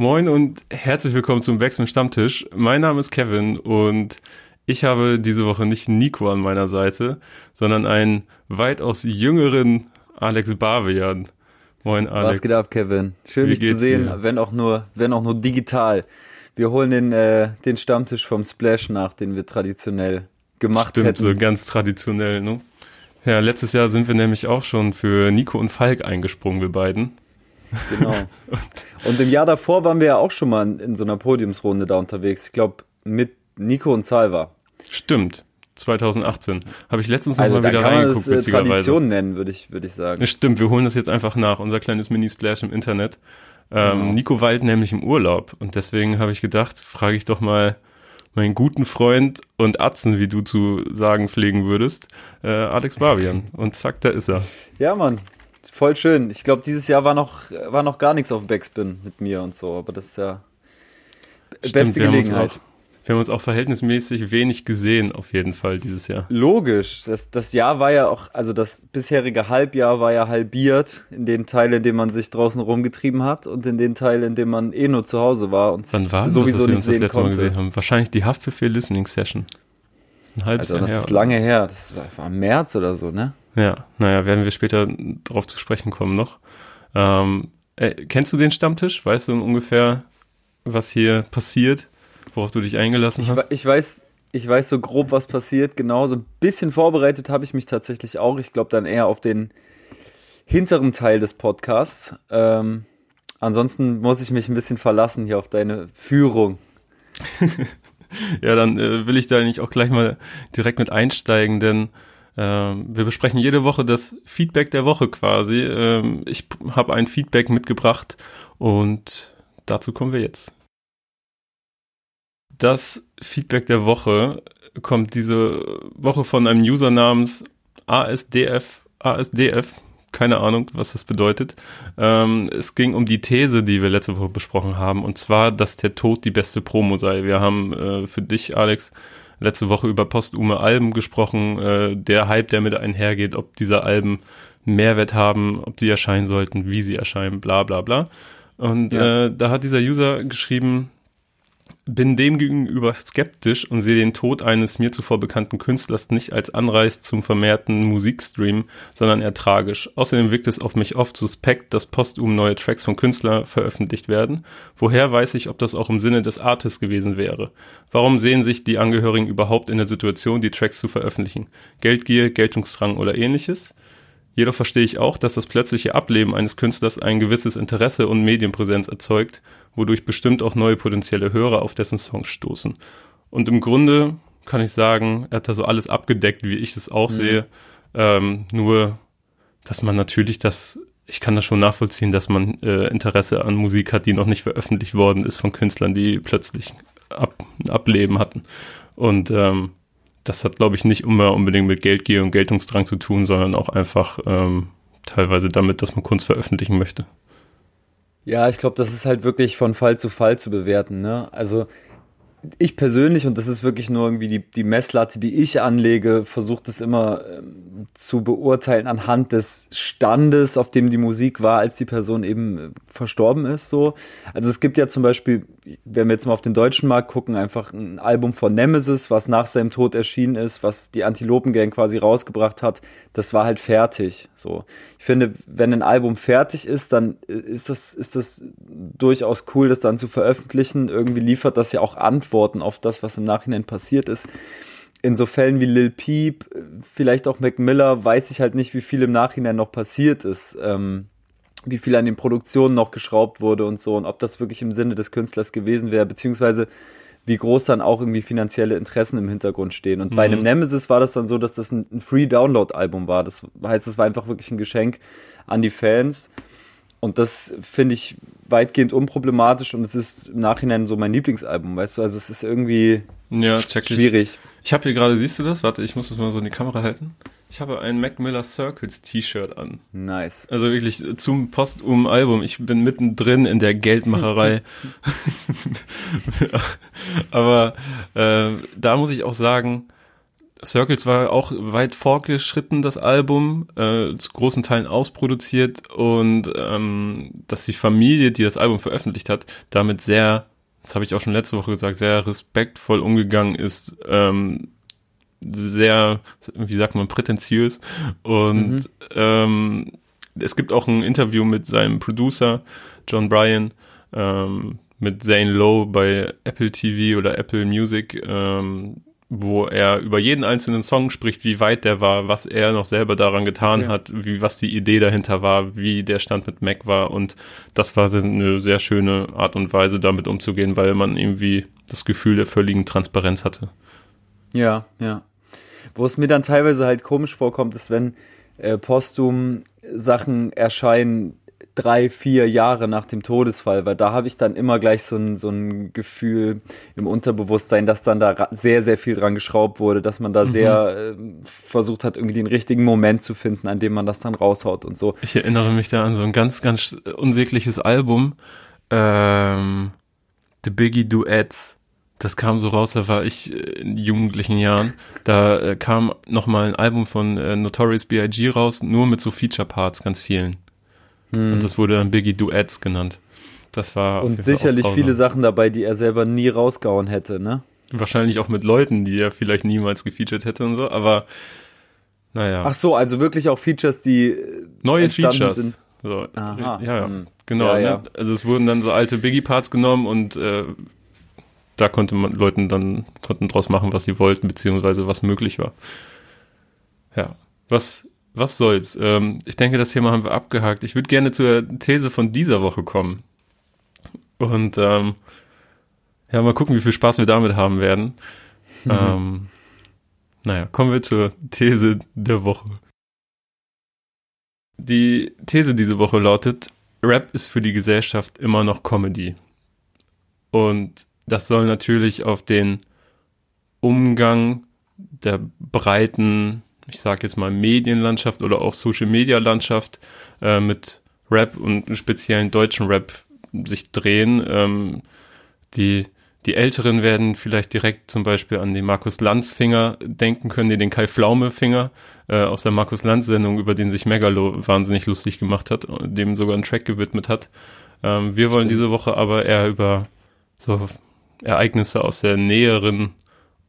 Moin und herzlich willkommen zum Backspin Stammtisch. Mein Name ist Kevin und ich habe diese Woche nicht Nico an meiner Seite, sondern einen weitaus jüngeren Alex Bavian. Moin Alex. Was geht ab, Kevin? Schön Wie dich zu sehen, dir? wenn auch nur, wenn auch nur digital. Wir holen den, äh, den Stammtisch vom Splash nach, den wir traditionell gemacht Stimmt, hätten. so ganz traditionell, ne? Ja, letztes Jahr sind wir nämlich auch schon für Nico und Falk eingesprungen, wir beiden. Genau. Und im Jahr davor waren wir ja auch schon mal in, in so einer Podiumsrunde da unterwegs. Ich glaube, mit Nico und Salva. Stimmt, 2018. Habe ich letztens Also noch da mal wieder kann man reingeguckt, das äh. Tradition nennen, würde ich, würde ich sagen. Ja, stimmt, wir holen das jetzt einfach nach, unser kleines Mini-Splash im Internet. Ähm, Genau. Nico weilt nämlich im Urlaub und deswegen habe ich gedacht, frage ich doch mal meinen guten Freund und Atzen, wie du zu sagen pflegen würdest, äh, Alex Babian. Und zack, da ist er. Ja, Mann. Voll schön. Ich glaube, dieses Jahr war noch, war noch gar nichts auf Backspin mit mir und so, aber das ist ja Stimmt, beste haben Gelegenheit. Auch, wir haben uns auch verhältnismäßig wenig gesehen, auf jeden Fall dieses Jahr. Logisch. Das, das Jahr war ja auch, also das bisherige Halbjahr war ja halbiert in den Teil, in dem man sich draußen rumgetrieben hat und in den Teil, in dem man eh nur zu Hause war und Wann war sowieso das, dass wir nicht uns das letzte Mal konnte. gesehen haben? Wahrscheinlich die Haftbefehl Listening Session. Das ist ein halbes Also Jahr das her. ist lange her. Das war, war im März oder so, ne? Ja, naja, werden wir später drauf zu sprechen kommen noch. Ähm, äh, kennst du den Stammtisch? Weißt du ungefähr, was hier passiert, worauf du dich eingelassen Ich, hast? ich weiß, ich weiß so grob, was passiert. Genau, so ein bisschen vorbereitet habe ich mich tatsächlich auch. Ich glaube dann eher auf den hinteren Teil des Podcasts. Ähm, ansonsten muss ich mich ein bisschen verlassen hier auf deine Führung. Ja, dann äh, will ich da eigentlich auch gleich mal direkt mit einsteigen, denn ähm, wir besprechen jede Woche das Feedback der Woche quasi. Ähm, ich habe ein Feedback mitgebracht und dazu kommen wir jetzt. Das Feedback der Woche kommt diese Woche von einem User namens ASDF, ASDF, keine Ahnung, was das bedeutet. Ähm, es ging um die These, die wir letzte Woche besprochen haben, und zwar, dass der Tod die beste Promo sei. Wir haben äh, für dich, Alex, letzte Woche über postume Alben gesprochen, äh, der Hype, der mit einhergeht, ob diese Alben Mehrwert haben, ob sie erscheinen sollten, wie sie erscheinen, bla bla bla. Und Ja. äh, da hat dieser User geschrieben, bin dem gegenüber skeptisch und sehe den Tod eines mir zuvor bekannten Künstlers nicht als Anreiz zum vermehrten Musikstream, sondern eher tragisch. Außerdem wirkt es auf mich oft suspekt, dass postum neue Tracks von Künstlern veröffentlicht werden. Woher weiß ich, ob das auch im Sinne des Artists gewesen wäre? Warum sehen sich die Angehörigen überhaupt in der Situation, die Tracks zu veröffentlichen? Geldgier, Geltungsdrang oder ähnliches? Jedoch verstehe ich auch, dass das plötzliche Ableben eines Künstlers ein gewisses Interesse und Medienpräsenz erzeugt, wodurch bestimmt auch neue potenzielle Hörer auf dessen Songs stoßen. Und im Grunde kann ich sagen, er hat da so alles abgedeckt, wie ich es auch sehe. Ähm, nur, dass man natürlich das, ich kann das schon nachvollziehen, dass man äh, Interesse an Musik hat, die noch nicht veröffentlicht worden ist von Künstlern, die plötzlich ab, ein Ableben hatten. Und ähm, das hat, glaube ich, nicht immer unbedingt mit Geldgier und Geltungsdrang zu tun, sondern auch einfach ähm, teilweise damit, dass man Kunst veröffentlichen möchte. Ja, ich glaube, das ist halt wirklich von Fall zu Fall zu bewerten. Ne? Also ich persönlich, und das ist wirklich nur irgendwie die, die Messlatte, die ich anlege, versuche das immer ähm, zu beurteilen anhand des Standes, auf dem die Musik war, als die Person eben äh, verstorben ist. So. Also es gibt ja zum Beispiel, wenn wir jetzt mal auf den deutschen Markt gucken, einfach ein Album von Nemesis, was nach seinem Tod erschienen ist, was die Antilopen-Gang quasi rausgebracht hat, das war halt fertig. So. Ich finde, wenn ein Album fertig ist, dann ist das, ist das durchaus cool, das dann zu veröffentlichen. Irgendwie liefert das ja auch Antworten auf das, was im Nachhinein passiert ist. In so Fällen wie Lil Peep, vielleicht auch Mac Miller, weiß ich halt nicht, wie viel im Nachhinein noch passiert ist. Ähm, wie viel an den Produktionen noch geschraubt wurde und so und ob das wirklich im Sinne des Künstlers gewesen wäre, beziehungsweise wie groß dann auch irgendwie finanzielle Interessen im Hintergrund stehen. Und bei einem Nemesis war das dann so, dass das ein Free-Download-Album war. Das heißt, es war einfach wirklich ein Geschenk an die Fans. Und das finde ich weitgehend unproblematisch und es ist im Nachhinein so mein Lieblingsalbum, weißt du? Also es ist irgendwie Ja, check ich. schwierig. Ich habe hier gerade, siehst du das? Warte, ich muss das mal so in die Kamera halten. Ich habe ein Mac Miller Circles T-Shirt an. Nice. Also wirklich zum Postum-Album. Ich bin mittendrin in der Geldmacherei. Aber äh, da muss ich auch sagen, Circles war auch weit fortgeschritten, das Album, äh, zu großen Teilen ausproduziert und ähm, dass die Familie, die das Album veröffentlicht hat, damit sehr, das habe ich auch schon letzte Woche gesagt, sehr respektvoll umgegangen ist, ähm, sehr, wie sagt man, prätentiös und mhm. ähm, es gibt auch ein Interview mit seinem Producer John Bryan, ähm, mit Zane Lowe bei Apple TV oder Apple Music, ähm, wo er über jeden einzelnen Song spricht, wie weit der war, was er noch selber daran getan ja. hat, wie was die Idee dahinter war, wie der Stand mit Mac war und das war eine sehr schöne Art und Weise damit umzugehen, weil man irgendwie das Gefühl der völligen Transparenz hatte. Ja, ja. Wo es mir dann teilweise halt komisch vorkommt, ist, wenn äh, postum Sachen erscheinen, drei, vier Jahre nach dem Todesfall, weil da habe ich dann immer gleich so ein, so ein Gefühl im Unterbewusstsein, dass dann da sehr, sehr viel dran geschraubt wurde, dass man da mhm. sehr äh, versucht hat, irgendwie den richtigen Moment zu finden, an dem man das dann raushaut und so. Ich erinnere mich da an so ein ganz, ganz unsägliches Album, ähm, The Biggie Duets. Das kam so raus, da war ich in jugendlichen Jahren. Da äh, kam nochmal ein Album von äh, Notorious B.I.G. raus, nur mit so Feature-Parts, ganz vielen. Hm. Und das wurde dann Biggie Duets genannt. Das war. Und sicherlich viele Sachen dabei, die er selber nie rausgehauen hätte, ne? Wahrscheinlich auch mit Leuten, die er vielleicht niemals gefeatured hätte und so, aber naja. Ach so, also wirklich auch Features, die neue Features sind. So, Aha. Ja, ja, hm. genau. Ja, ja. Ne? Also es wurden dann so alte Biggie-Parts genommen und äh, da konnte man Leuten dann konnten draus machen, was sie wollten, beziehungsweise was möglich war. Ja. Was was soll's. Ähm, ich denke, das Thema haben wir abgehakt. Ich würde gerne zur These von dieser Woche kommen. Und ähm, ja, mal gucken, wie viel Spaß wir damit haben werden. Mhm. Ähm, naja, kommen wir zur These der Woche. Die These diese Woche lautet, Rap ist für die Gesellschaft immer noch Comedy. Und das soll natürlich auf den Umgang der breiten ich sage jetzt mal Medienlandschaft oder auch Social Media Landschaft äh, mit Rap und speziellen deutschen Rap sich drehen. Ähm, die, die Älteren werden vielleicht direkt zum Beispiel an den Markus Lanz Finger denken können, den Kai Pflaume Finger äh, aus der Markus Lanz Sendung, über den sich Megalo wahnsinnig lustig gemacht hat, dem sogar einen Track gewidmet hat. Ähm, wir wollen diese Woche aber eher über so Ereignisse aus der näheren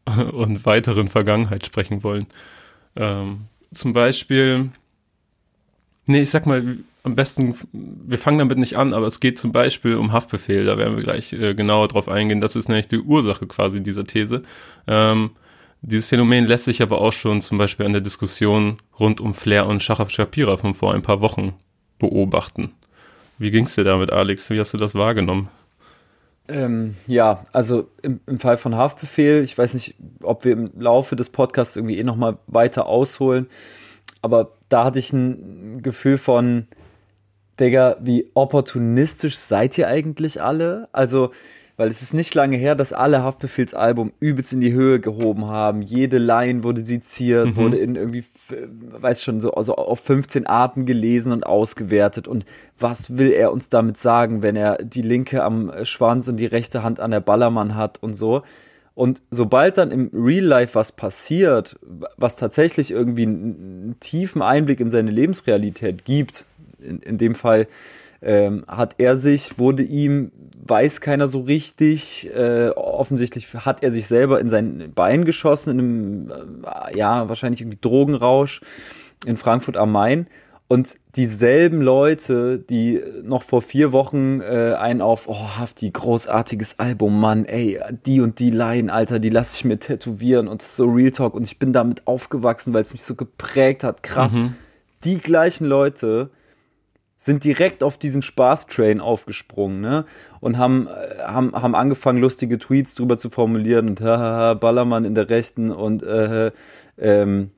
und weiteren Vergangenheit sprechen wollen. Ähm, zum Beispiel, nee, ich sag mal, am besten, wir fangen damit nicht an, aber es geht zum Beispiel um Haftbefehl, da werden wir gleich äh, genauer drauf eingehen. Das ist nämlich die Ursache quasi dieser These. Ähm, dieses Phänomen lässt sich aber auch schon zum Beispiel an der Diskussion rund um Flair und Shachab Shapira von vor ein paar Wochen beobachten. Wie ging's dir damit, Alex? Wie hast du das wahrgenommen? Ähm, ja, also im, im, Fall von Haftbefehl, ich weiß nicht, ob wir im Laufe des Podcasts irgendwie eh nochmal weiter ausholen, aber da hatte ich ein Gefühl von, Digga, wie opportunistisch seid ihr eigentlich alle? Also, weil es ist nicht lange her, dass alle Haftbefehlsalbum übelst in die Höhe gehoben haben. Jede Line wurde seziert, mhm. wurde in irgendwie, weiß schon, so also auf 15 Arten gelesen und ausgewertet. Und was will er uns damit sagen, wenn er die linke am Schwanz und die rechte Hand an der Ballermann hat und so? Und sobald dann im Real Life was passiert, was tatsächlich irgendwie einen, tiefen Einblick in seine Lebensrealität gibt, in, in dem Fall ähm, hat er sich, wurde ihm, weiß keiner so richtig, äh, offensichtlich hat er sich selber in sein Bein geschossen, in einem, äh, ja, wahrscheinlich irgendwie Drogenrausch in Frankfurt am Main. Und dieselben Leute, die noch vor vier Wochen äh, einen auf, oh, Hafti, großartiges Album, Mann, ey, die und die Line, Alter, die lasse ich mir tätowieren und das ist so Real Talk und ich bin damit aufgewachsen, weil es mich so geprägt hat, krass. Mhm. Die gleichen Leute sind direkt auf diesen Spaß-Train aufgesprungen, ne? Und haben, äh, haben, haben angefangen, lustige Tweets drüber zu formulieren und hahaha, Ballermann in der Rechten und äh, ähm,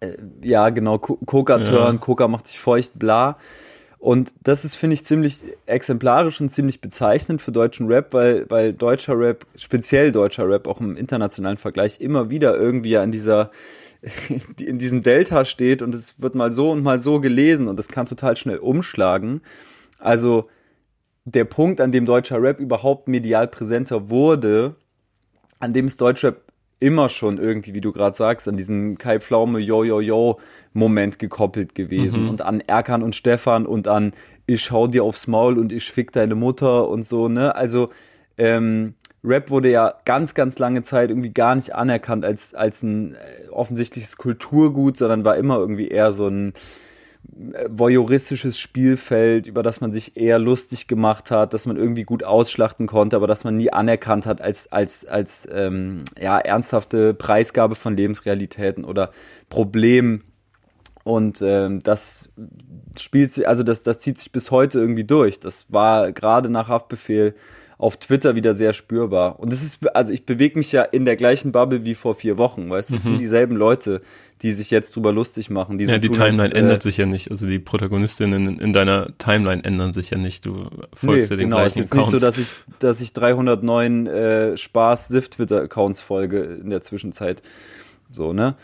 äh, ja, genau, Coca-Turn, ja. Coca macht sich feucht, bla. Und das ist, finde ich, ziemlich exemplarisch und ziemlich bezeichnend für deutschen Rap, weil, weil deutscher Rap, speziell deutscher Rap, auch im internationalen Vergleich, immer wieder irgendwie an dieser in diesem Delta steht und es wird mal so und mal so gelesen und das kann total schnell umschlagen. Also der Punkt, an dem deutscher Rap überhaupt medial präsenter wurde, an dem ist Deutschrap immer schon irgendwie, wie du gerade sagst, an diesen Kai Pflaume Yo Yo Yo Moment gekoppelt gewesen mhm. und an Erkan und Stefan und an ich schau dir aufs Maul und ich fick deine Mutter und so, ne? Also ähm, Rap wurde ja ganz, ganz lange Zeit irgendwie gar nicht anerkannt als, als ein äh, offensichtliches Kulturgut, sondern war immer irgendwie eher so ein äh, voyeuristisches Spielfeld, über das man sich eher lustig gemacht hat, dass man irgendwie gut ausschlachten konnte, aber dass man nie anerkannt hat als, als, als ähm, ja, ernsthafte Preisgabe von Lebensrealitäten oder Problemen. Und ähm, das spielt sich, also das, das zieht sich bis heute irgendwie durch. Das war gerade nach Haftbefehl auf Twitter wieder sehr spürbar. Und es ist, also ich bewege mich ja in der gleichen Bubble wie vor vier Wochen, weißt du, mhm. es sind dieselben Leute, die sich jetzt drüber lustig machen. Die ja, die Timeline als, äh, ändert sich ja nicht. Also die Protagonistinnen in, in, deiner Timeline ändern sich ja nicht. Du folgst nee, ja den genau, gleichen es ist nicht so, dass ich, dass ich 309 äh, Spaß-Sift-Twitter-Accounts folge in der Zwischenzeit. So, ne?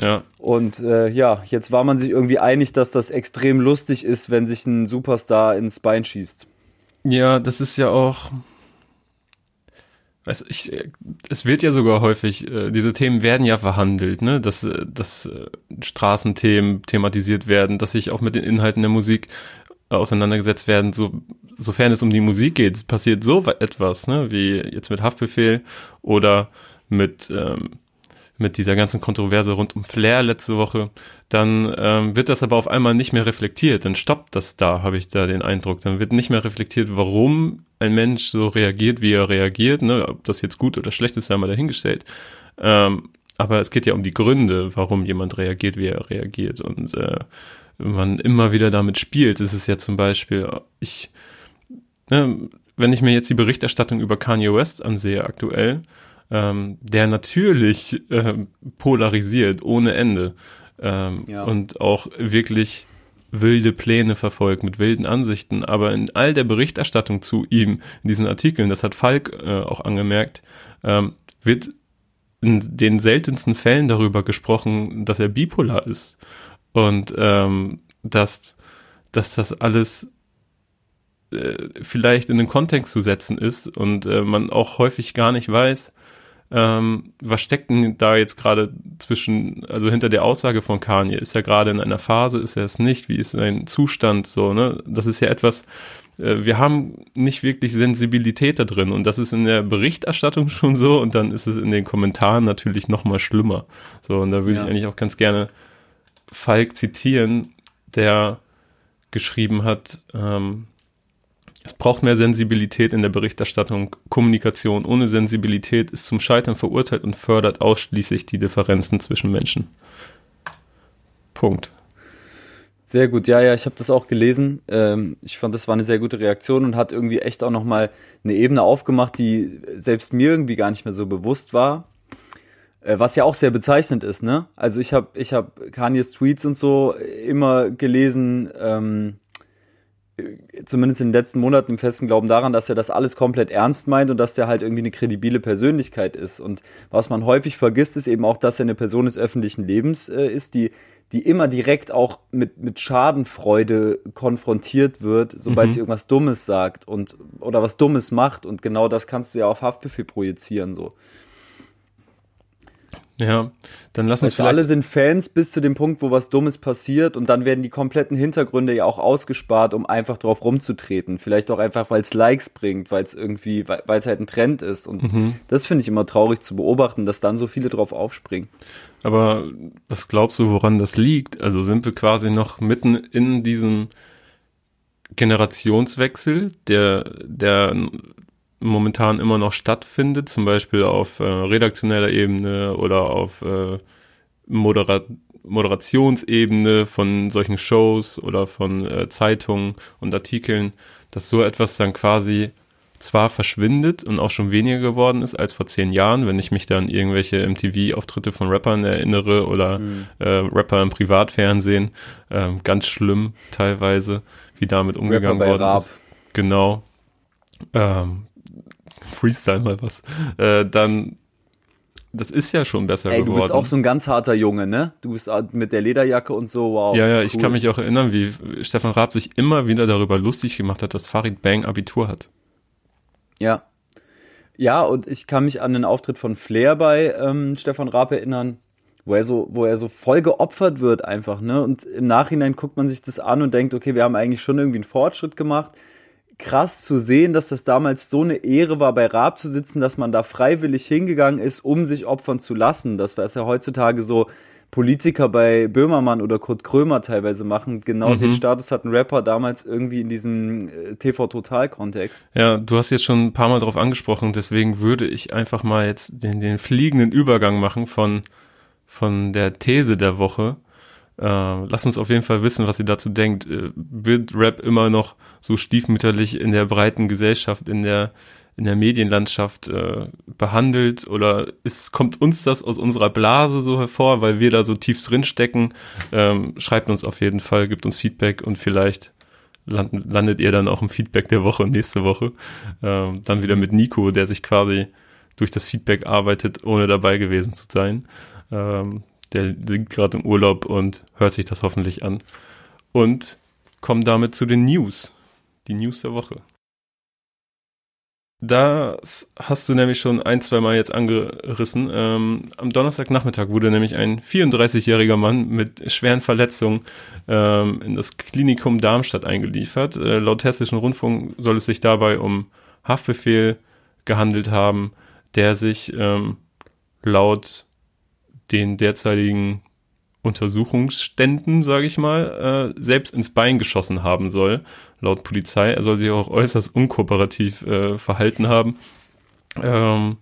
Ja. Und äh, ja, jetzt war man sich irgendwie einig, dass das extrem lustig ist, wenn sich ein Superstar ins Bein schießt. Ja, das ist ja auch. Weiß ich, es wird ja sogar häufig, äh, diese Themen werden ja verhandelt, ne? Dass, äh, dass äh, Straßenthemen thematisiert werden, dass sich auch mit den Inhalten der Musik auseinandergesetzt werden, so, sofern es um die Musik geht, passiert so etwas, ne? Wie jetzt mit Haftbefehl oder mit ähm, mit dieser ganzen Kontroverse rund um Flair letzte Woche, dann ähm, wird das aber auf einmal nicht mehr reflektiert. Dann stoppt das da, habe ich da den Eindruck. Dann wird nicht mehr reflektiert, warum ein Mensch so reagiert, wie er reagiert. Ne? Ob das jetzt gut oder schlecht ist, sei mal dahingestellt. Ähm, aber es geht ja um die Gründe, warum jemand reagiert, wie er reagiert. Und äh, man immer wieder damit spielt, ist es ja zum Beispiel, ich, ne, wenn ich mir jetzt die Berichterstattung über Kanye West ansehe aktuell, ähm, der natürlich ähm, polarisiert ohne Ende. Ähm, ja. und auch wirklich wilde Pläne verfolgt mit wilden Ansichten, aber in all der Berichterstattung zu ihm, in diesen Artikeln, das hat Falk äh, auch angemerkt, ähm, wird in den seltensten Fällen darüber gesprochen, dass er bipolar ist. Und ähm, dass, dass das alles äh, vielleicht in den Kontext zu setzen ist und äh, man auch häufig gar nicht weiß, ähm, was steckt denn da jetzt gerade zwischen, also hinter der Aussage von Kanye? Ist er gerade in einer Phase, ist er es nicht? Wie ist sein Zustand so, ne? Das ist ja etwas, äh, wir haben nicht wirklich Sensibilität da drin und das ist in der Berichterstattung schon so und dann ist es in den Kommentaren natürlich noch mal schlimmer. So, und da würde ja. ich eigentlich auch ganz gerne Falk zitieren, der geschrieben hat, ähm, es braucht mehr Sensibilität in der Berichterstattung. Kommunikation ohne Sensibilität ist zum Scheitern verurteilt und fördert ausschließlich die Differenzen zwischen Menschen. Punkt. Sehr gut, ja, ja, ich habe das auch gelesen. Ähm, ich fand, das war eine sehr gute Reaktion und hat irgendwie echt auch nochmal eine Ebene aufgemacht, die selbst mir irgendwie gar nicht mehr so bewusst war. Äh, was ja auch sehr bezeichnend ist, ne? Also ich habe ich hab Kanyes Tweets und so immer gelesen, ähm, zumindest in den letzten Monaten im festen Glauben daran, dass er das alles komplett ernst meint und dass der halt irgendwie eine kredibile Persönlichkeit ist. Und was man häufig vergisst, ist eben auch, dass er eine Person des öffentlichen Lebens äh, ist, die, die immer direkt auch mit, mit Schadenfreude konfrontiert wird, sobald mhm. sie irgendwas Dummes sagt und oder was Dummes macht. Und genau das kannst du ja auf Haftbefehl projizieren, so. Ja, dann lass uns weißt vielleicht. Alle sind Fans bis zu dem Punkt, wo was Dummes passiert und dann werden die kompletten Hintergründe ja auch ausgespart, um einfach drauf rumzutreten. Vielleicht auch einfach, weil es Likes bringt, weil es irgendwie, weil es halt ein Trend ist. Und mhm. das finde ich immer traurig zu beobachten, dass dann so viele drauf aufspringen. Aber was glaubst du, woran das liegt? Also sind wir quasi noch mitten in diesem Generationswechsel, der, der momentan immer noch stattfindet, zum Beispiel auf äh, redaktioneller Ebene oder auf äh, Modera Moderationsebene von solchen Shows oder von äh, Zeitungen und Artikeln, dass so etwas dann quasi zwar verschwindet und auch schon weniger geworden ist als vor zehn Jahren, wenn ich mich dann irgendwelche MTV-Auftritte von Rappern erinnere oder mhm. äh, Rapper im Privatfernsehen, äh, ganz schlimm teilweise, wie damit umgegangen worden ist. Genau. Ähm, Freestyle mal was, äh, dann das ist ja schon besser Ey, geworden. du bist auch so ein ganz harter Junge, ne? Du bist mit der Lederjacke und so, wow. Ja, ja, cool. ich kann mich auch erinnern, wie Stefan Raab sich immer wieder darüber lustig gemacht hat, dass Farid Bang Abitur hat. Ja. Ja, und ich kann mich an den Auftritt von Flair bei ähm, Stefan Raab erinnern, wo er so, wo er so voll geopfert wird einfach, ne? Und im Nachhinein guckt man sich das an und denkt, okay, wir haben eigentlich schon irgendwie einen Fortschritt gemacht. Krass zu sehen, dass das damals so eine Ehre war, bei Raab zu sitzen, dass man da freiwillig hingegangen ist, um sich opfern zu lassen. Das war es ja heutzutage so, Politiker bei Böhmermann oder Kurt Krömer teilweise machen. Genau mhm. den Status hat ein Rapper damals irgendwie in diesem äh, TV-Total-Kontext. Ja, du hast jetzt schon ein paar Mal drauf angesprochen, deswegen würde ich einfach mal jetzt den, den fliegenden Übergang machen von, von der These der Woche. Äh, lass uns auf jeden Fall wissen, was ihr dazu denkt. Äh, wird Rap immer noch so stiefmütterlich in der breiten Gesellschaft, in der in der Medienlandschaft äh, behandelt oder ist, kommt uns das aus unserer Blase so hervor, weil wir da so tief drin stecken? Ähm, schreibt uns auf jeden Fall, gibt uns Feedback und vielleicht land, landet ihr dann auch im Feedback der Woche nächste Woche. Ähm, dann wieder mit Nico, der sich quasi durch das Feedback arbeitet, ohne dabei gewesen zu sein. Ähm, der liegt gerade im Urlaub und hört sich das hoffentlich an. Und kommen damit zu den News. Die News der Woche. Das hast du nämlich schon ein, zwei Mal jetzt angerissen. Ähm, am Donnerstagnachmittag wurde nämlich ein 34-jähriger Mann mit schweren Verletzungen ähm, in das Klinikum Darmstadt eingeliefert. Äh, laut Hessischen Rundfunk soll es sich dabei um Haftbefehl gehandelt haben, der sich ähm, laut den derzeitigen Untersuchungsständen, sage ich mal, äh, selbst ins Bein geschossen haben soll, laut Polizei. Er soll sich auch äußerst unkooperativ äh, verhalten haben. Ähm,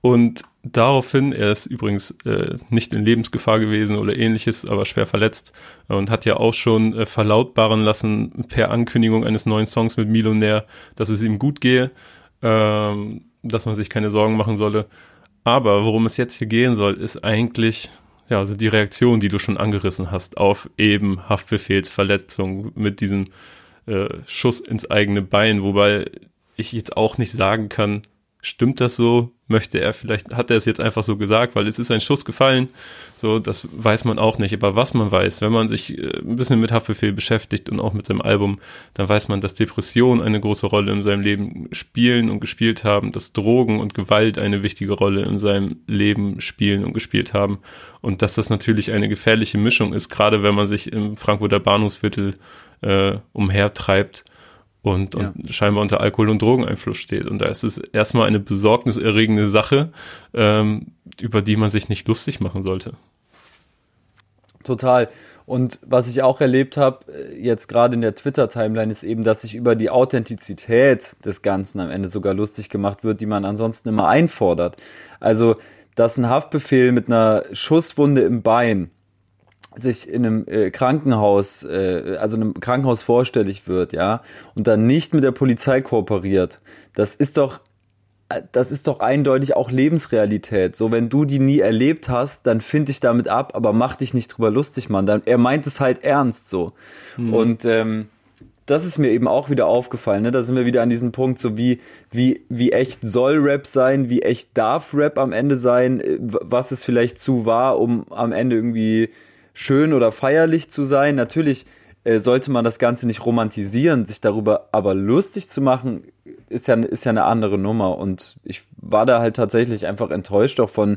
und daraufhin, er ist übrigens äh, nicht in Lebensgefahr gewesen oder ähnliches, aber schwer verletzt und hat ja auch schon äh, verlautbaren lassen per Ankündigung eines neuen Songs mit Millionär, dass es ihm gut gehe, ähm, dass man sich keine Sorgen machen solle. Aber worum es jetzt hier gehen soll, ist eigentlich ja, also die Reaktion, die du schon angerissen hast auf eben Haftbefehlsverletzung mit diesem äh, Schuss ins eigene Bein, wobei ich jetzt auch nicht sagen kann, Stimmt das so? Möchte er vielleicht, hat er es jetzt einfach so gesagt, weil es ist ein Schuss gefallen. So, das weiß man auch nicht. Aber was man weiß, wenn man sich äh, ein bisschen mit Haftbefehl beschäftigt und auch mit seinem Album, dann weiß man, dass Depressionen eine große Rolle in seinem Leben spielen und gespielt haben, dass Drogen und Gewalt eine wichtige Rolle in seinem Leben spielen und gespielt haben. Und dass das natürlich eine gefährliche Mischung ist, gerade wenn man sich im Frankfurter Bahnhofsviertel äh, umhertreibt und, ja. und scheinbar unter Alkohol- und Drogeneinfluss steht. Und da ist es erstmal eine besorgniserregende Sache, ähm, über die man sich nicht lustig machen sollte. Total. Und was ich auch erlebt habe, äh, jetzt gerade in der Twitter-Timeline, ist eben, dass sich über die Authentizität des Ganzen am Ende sogar lustig gemacht wird, die man ansonsten immer einfordert. Also, dass ein Haftbefehl mit einer Schusswunde im Bein sich in einem äh, Krankenhaus, äh, also einem Krankenhaus vorstellig wird, ja, und dann nicht mit der Polizei kooperiert, das ist doch, äh, das ist doch eindeutig auch Lebensrealität. So, wenn du die nie erlebt hast, dann find dich damit ab, aber mach dich nicht drüber lustig, Mann. Dann, er meint es halt ernst so. Mhm. Und ähm, das ist mir eben auch wieder aufgefallen. Ne? Da sind wir wieder an diesem Punkt, so wie, wie, wie echt soll Rap sein, wie echt darf Rap am Ende sein, äh, was es vielleicht zu war, um am Ende irgendwie schön oder feierlich zu sein. Natürlich äh, sollte man das Ganze nicht romantisieren, sich darüber aber lustig zu machen, ist ja, ist ja eine andere Nummer. Und ich war da halt tatsächlich einfach enttäuscht auch von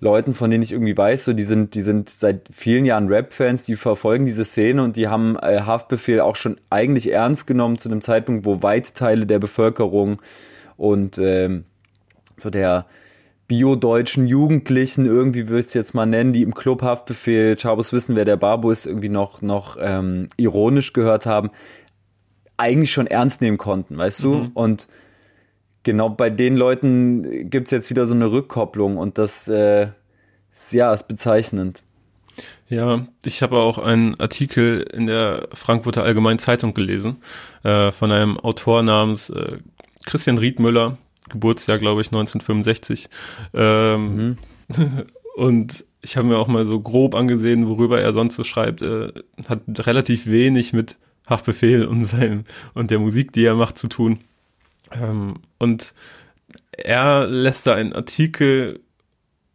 Leuten, von denen ich irgendwie weiß, so die sind, die sind seit vielen Jahren Rap-Fans, die verfolgen diese Szene und die haben äh, Haftbefehl auch schon eigentlich ernst genommen zu einem Zeitpunkt, wo weite Teile der Bevölkerung und ähm, so der biodeutschen Jugendlichen, irgendwie würde ich es jetzt mal nennen, die im Club Haftbefehl, Chabos wissen, wer der Babu ist, irgendwie noch, noch ähm, ironisch gehört haben, eigentlich schon ernst nehmen konnten, weißt du? Mhm. Und genau bei den Leuten gibt es jetzt wieder so eine Rückkopplung und das äh, ist, ja, ist bezeichnend. Ja, ich habe auch einen Artikel in der Frankfurter Allgemeinen Zeitung gelesen äh, von einem Autor namens äh, Christian Riedmüller, Geburtsjahr, glaube ich, 1965. Ähm, mhm. Und ich habe mir auch mal so grob angesehen, worüber er sonst so schreibt. Äh, hat relativ wenig mit Haftbefehl und seinem und der Musik, die er macht, zu tun. Ähm, und er lässt da einen Artikel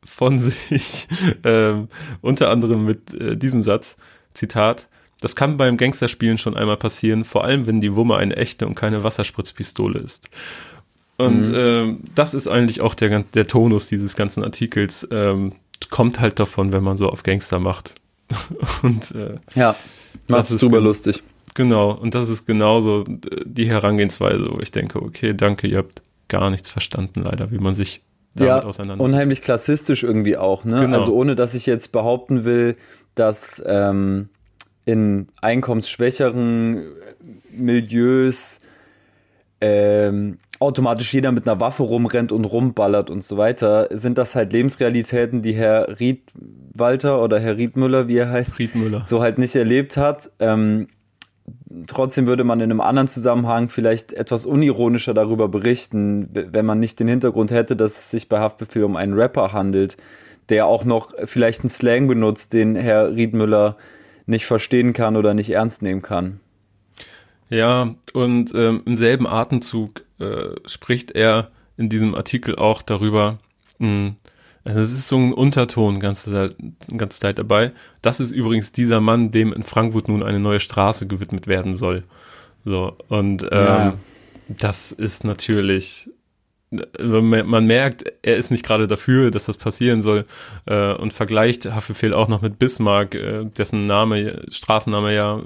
von sich, ähm, unter anderem mit äh, diesem Satz, Zitat, das kann beim Gangsterspielen schon einmal passieren, vor allem wenn die Wumme eine echte und keine Wasserspritzpistole ist. Und mhm. ähm, das ist eigentlich auch der, der Tonus dieses ganzen Artikels. Ähm, kommt halt davon, wenn man so auf Gangster macht. und äh, ja, macht es drüber lustig. Genau, und das ist genauso die Herangehensweise, wo ich denke, okay, danke, ihr habt gar nichts verstanden, leider, wie man sich damit ja, auseinander. Unheimlich klassistisch irgendwie auch, ne? Genau. Also ohne dass ich jetzt behaupten will, dass ähm, in einkommensschwächeren Milieus ähm, automatisch jeder mit einer Waffe rumrennt und rumballert und so weiter, sind das halt Lebensrealitäten, die Herr Riedwalter oder Herr Riedmüller, wie er heißt, Riedmüller. so halt nicht erlebt hat. Ähm, trotzdem würde man in einem anderen Zusammenhang vielleicht etwas unironischer darüber berichten, wenn man nicht den Hintergrund hätte, dass es sich bei Haftbefehl um einen Rapper handelt, der auch noch vielleicht einen Slang benutzt, den Herr Riedmüller nicht verstehen kann oder nicht ernst nehmen kann. Ja, und ähm, im selben Atemzug äh, spricht er in diesem Artikel auch darüber, mh, hm, also es ist so ein Unterton ganze Zeit, ganze Zeit dabei. Das ist übrigens dieser Mann, dem in Frankfurt nun eine neue Straße gewidmet werden soll. So, und ähm, ja. das ist natürlich, man merkt, er ist nicht gerade dafür, dass das passieren soll äh, und vergleicht Haftbefehl auch noch mit Bismarck, äh, dessen Name, Straßenname ja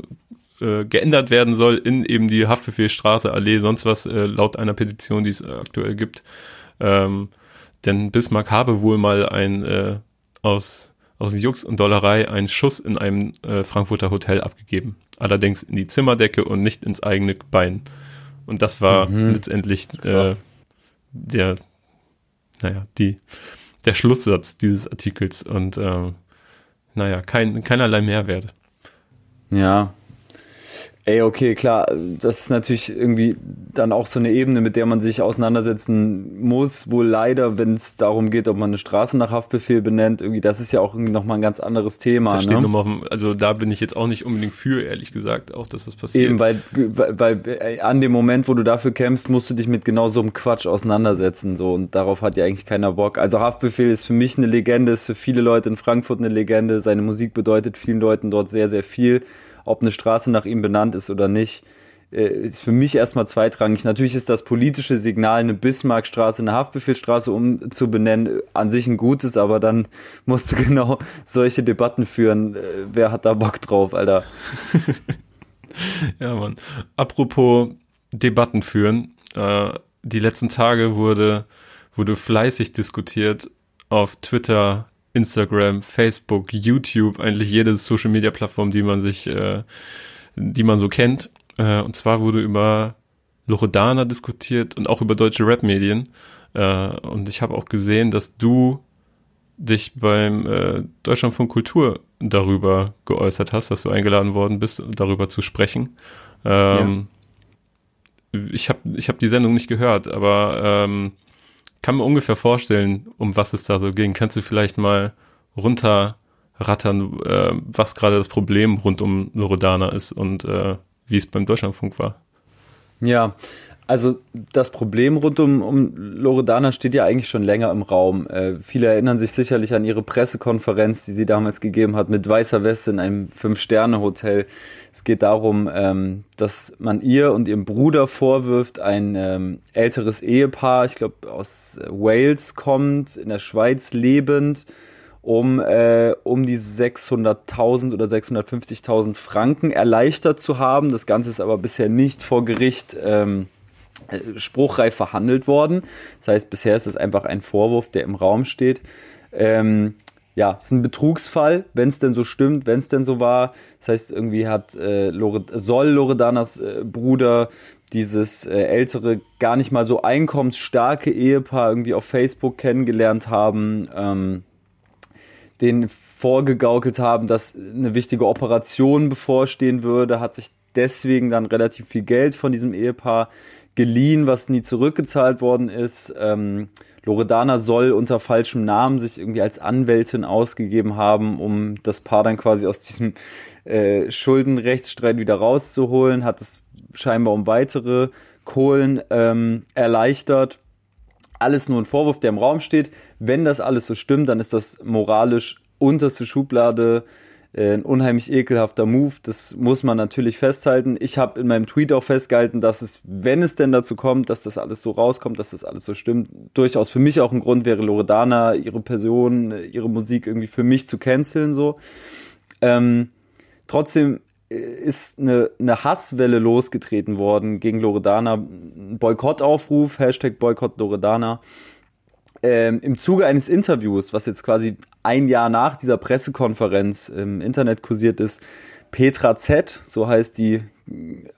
äh, geändert werden soll in eben die Haftbefehlstraße, Allee, sonst was, äh, laut einer Petition, die es aktuell gibt. Ähm, denn Bismarck habe wohl mal ein äh, aus, aus Jux und Dollerei einen Schuss in einem äh, Frankfurter Hotel abgegeben. Allerdings in die Zimmerdecke und nicht ins eigene Bein. Und das war mhm. letztendlich äh, der, naja, die, der Schlusssatz dieses Artikels und äh, naja, kein, keinerlei Mehrwert. Ja, Ey, okay, klar, das ist natürlich irgendwie dann auch so eine Ebene, mit der man sich auseinandersetzen muss. Wohl leider, wenn es darum geht, ob man eine Straße nach Haftbefehl benennt, irgendwie, das ist ja auch irgendwie nochmal ein ganz anderes Thema. Das steht ne? auf dem, also da bin ich jetzt auch nicht unbedingt für, ehrlich gesagt, auch dass das passiert. Eben, weil, weil, weil an dem Moment, wo du dafür kämpfst, musst du dich mit genau so einem Quatsch auseinandersetzen. So, und darauf hat ja eigentlich keiner Bock. Also Haftbefehl ist für mich eine Legende, ist für viele Leute in Frankfurt eine Legende. Seine Musik bedeutet vielen Leuten dort sehr, sehr viel ob eine Straße nach ihm benannt ist oder nicht, äh, ist für mich erstmal zweitrangig. Natürlich ist das politische Signal, eine Bismarckstraße, eine Haftbefehlsstraße umzubenennen, an sich ein gutes, aber dann musst du genau solche Debatten führen. Äh, wer hat da Bock drauf, Alter? ja, Mann. Apropos Debatten führen. Äh, die letzten Tage wurde, wurde fleißig diskutiert auf Twitter, Instagram, Facebook, YouTube, eigentlich jede Social Media Plattform, die man sich, äh, die man so kennt. Äh, und zwar wurde über Loredana diskutiert und auch über deutsche Rap-Medien. Äh, und ich habe auch gesehen, dass du dich beim äh, Deutschlandfunk Kultur darüber geäußert hast, dass du eingeladen worden bist, darüber zu sprechen. Ähm, ja. Ich habe ich hab die Sendung nicht gehört, aber ähm, kann mir ungefähr vorstellen, um was es da so ging. Kannst du vielleicht mal runterrattern, äh, was gerade das Problem rund um Loredana ist und äh, wie es beim Deutschlandfunk war? Ja, also das Problem rund um, um Loredana steht ja eigentlich schon länger im Raum. Äh, viele erinnern sich sicherlich an ihre Pressekonferenz, die sie damals gegeben hat mit weißer Weste in einem Fünf-Sterne-Hotel. Es geht darum, ähm, dass man ihr und ihrem Bruder vorwirft, ein ähm, älteres Ehepaar, ich glaube aus Wales kommt, in der Schweiz lebend, um, äh, um die 600.000 oder 650.000 Franken erleichtert zu haben. Das Ganze ist aber bisher nicht vor Gericht ähm, äh, spruchreif verhandelt worden. Das heißt, bisher ist es einfach ein Vorwurf, der im Raum steht. Ähm, ja, es ist ein Betrugsfall, wenn es denn so stimmt, wenn es denn so war. Das heißt, irgendwie hat äh, Lore, soll Loredanas äh, Bruder dieses äh, ältere, gar nicht mal so einkommensstarke Ehepaar irgendwie auf Facebook kennengelernt haben, ähm, den vorgegaukelt haben, dass eine wichtige Operation bevorstehen würde, hat sich deswegen dann relativ viel Geld von diesem Ehepaar geliehen, was nie zurückgezahlt worden ist. Ähm, Loredana soll unter falschem Namen sich irgendwie als Anwältin ausgegeben haben, um das Paar dann quasi aus diesem äh, Schuldenrechtsstreit wieder rauszuholen, hat es scheinbar um weitere Kohlen ähm, erleichtert. Alles nur ein Vorwurf, der im Raum steht. Wenn das alles so stimmt, dann ist das moralisch unterste Schublade ein unheimlich ekelhafter Move, das muss man natürlich festhalten. Ich habe in meinem Tweet auch festgehalten, dass es, wenn es denn dazu kommt, dass das alles so rauskommt, dass das alles so stimmt, durchaus für mich auch ein Grund wäre, Loredana, ihre Person, ihre Musik irgendwie für mich zu canceln, so. Ähm, trotzdem ist eine, eine Hasswelle losgetreten worden gegen Loredana. Boykottaufruf, Hashtag Boykott Loredana. Ähm, Im Zuge eines Interviews, was jetzt quasi ein Jahr nach dieser Pressekonferenz im Internet kursiert ist, Petra Z, so heißt die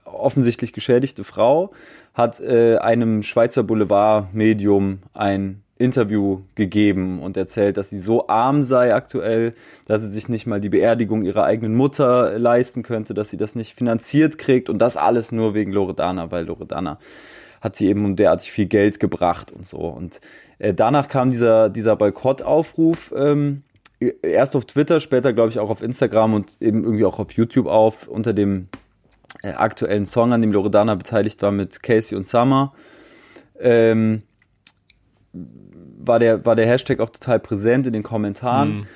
offensichtlich geschädigte Frau, hat äh, einem Schweizer Boulevard-Medium ein Interview gegeben und erzählt, dass sie so arm sei aktuell, dass sie sich nicht mal die Beerdigung ihrer eigenen Mutter leisten könnte, dass sie das nicht finanziert kriegt und das alles nur wegen Loredana, weil Loredana hat sie eben um derartig viel Geld gebracht und so. Und äh, danach kam dieser, dieser Boykottaufruf ähm, erst auf Twitter, später glaube ich auch auf Instagram und eben irgendwie auch auf YouTube auf unter dem äh, aktuellen Song, an dem Loredana beteiligt war mit Casey und Summer. Ähm, war der, war der Hashtag auch total präsent in den Kommentaren. Mhm.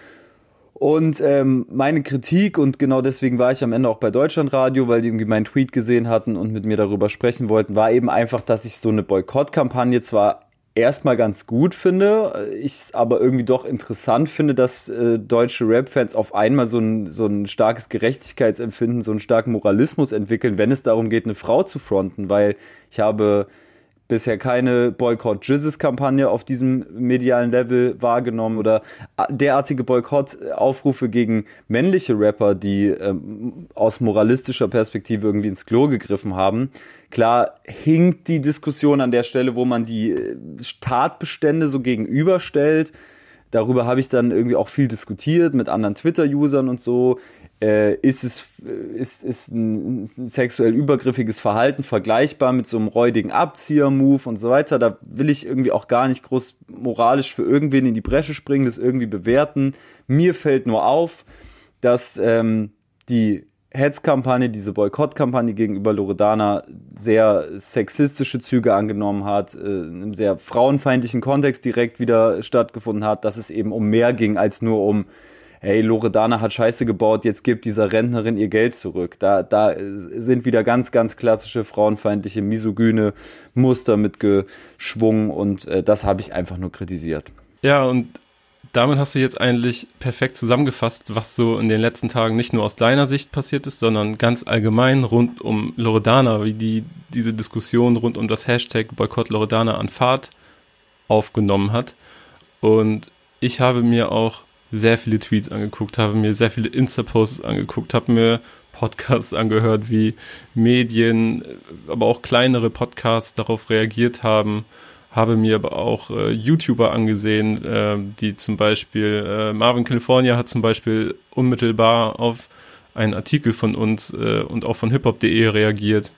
Und ähm, meine Kritik, und genau deswegen war ich am Ende auch bei Deutschlandradio, weil die irgendwie meinen Tweet gesehen hatten und mit mir darüber sprechen wollten, war eben einfach, dass ich so eine Boykottkampagne zwar erstmal ganz gut finde, ich es aber irgendwie doch interessant finde, dass äh, deutsche Rap-Fans auf einmal so ein, so ein starkes Gerechtigkeitsempfinden, so einen starken Moralismus entwickeln, wenn es darum geht, eine Frau zu fronten, weil ich habe bisher keine Boykott-Jizzes-Kampagne auf diesem medialen Level wahrgenommen oder derartige Boykott-Aufrufe gegen männliche Rapper, die ähm, aus moralistischer Perspektive irgendwie ins Klo gegriffen haben. Klar hinkt die Diskussion an der Stelle, wo man die äh, Tatbestände so gegenüberstellt. Darüber habe ich dann irgendwie auch viel diskutiert mit anderen Twitter-Usern und so äh, ist es ist, ist ein, sexuell übergriffiges Verhalten vergleichbar mit so einem räudigen Abzieher-Move und so weiter. Da will ich irgendwie auch gar nicht groß moralisch für irgendwen in die Bresche springen, das irgendwie bewerten. Mir fällt nur auf, dass ähm, die Hetzkampagne, diese Boykottkampagne gegenüber Loredana sehr sexistische Züge angenommen hat, äh, in einem sehr frauenfeindlichen Kontext direkt wieder stattgefunden hat, dass es eben um mehr ging als nur um hey, Loredana hat Scheiße gebaut, jetzt gibt dieser Rentnerin ihr Geld zurück. Da, da sind wieder ganz, ganz klassische frauenfeindliche, misogyne Muster mitgeschwungen und äh, das habe ich einfach nur kritisiert. Ja, und damit hast du jetzt eigentlich perfekt zusammengefasst, was so in den letzten Tagen nicht nur aus deiner Sicht passiert ist, sondern ganz allgemein rund um Loredana, wie die diese Diskussion rund um das Hashtag Boykott Loredana an Fahrt aufgenommen hat. Und ich habe mir auch sehr viele Tweets angeguckt, habe mir sehr viele Insta-Posts angeguckt, habe mir Podcasts angehört, wie Medien, aber auch kleinere Podcasts darauf reagiert haben, habe mir aber auch äh, YouTuber angesehen, äh, die zum Beispiel, äh, Marvin California hat zum Beispiel unmittelbar auf einen Artikel von uns äh, und auch von hiphop.de reagiert.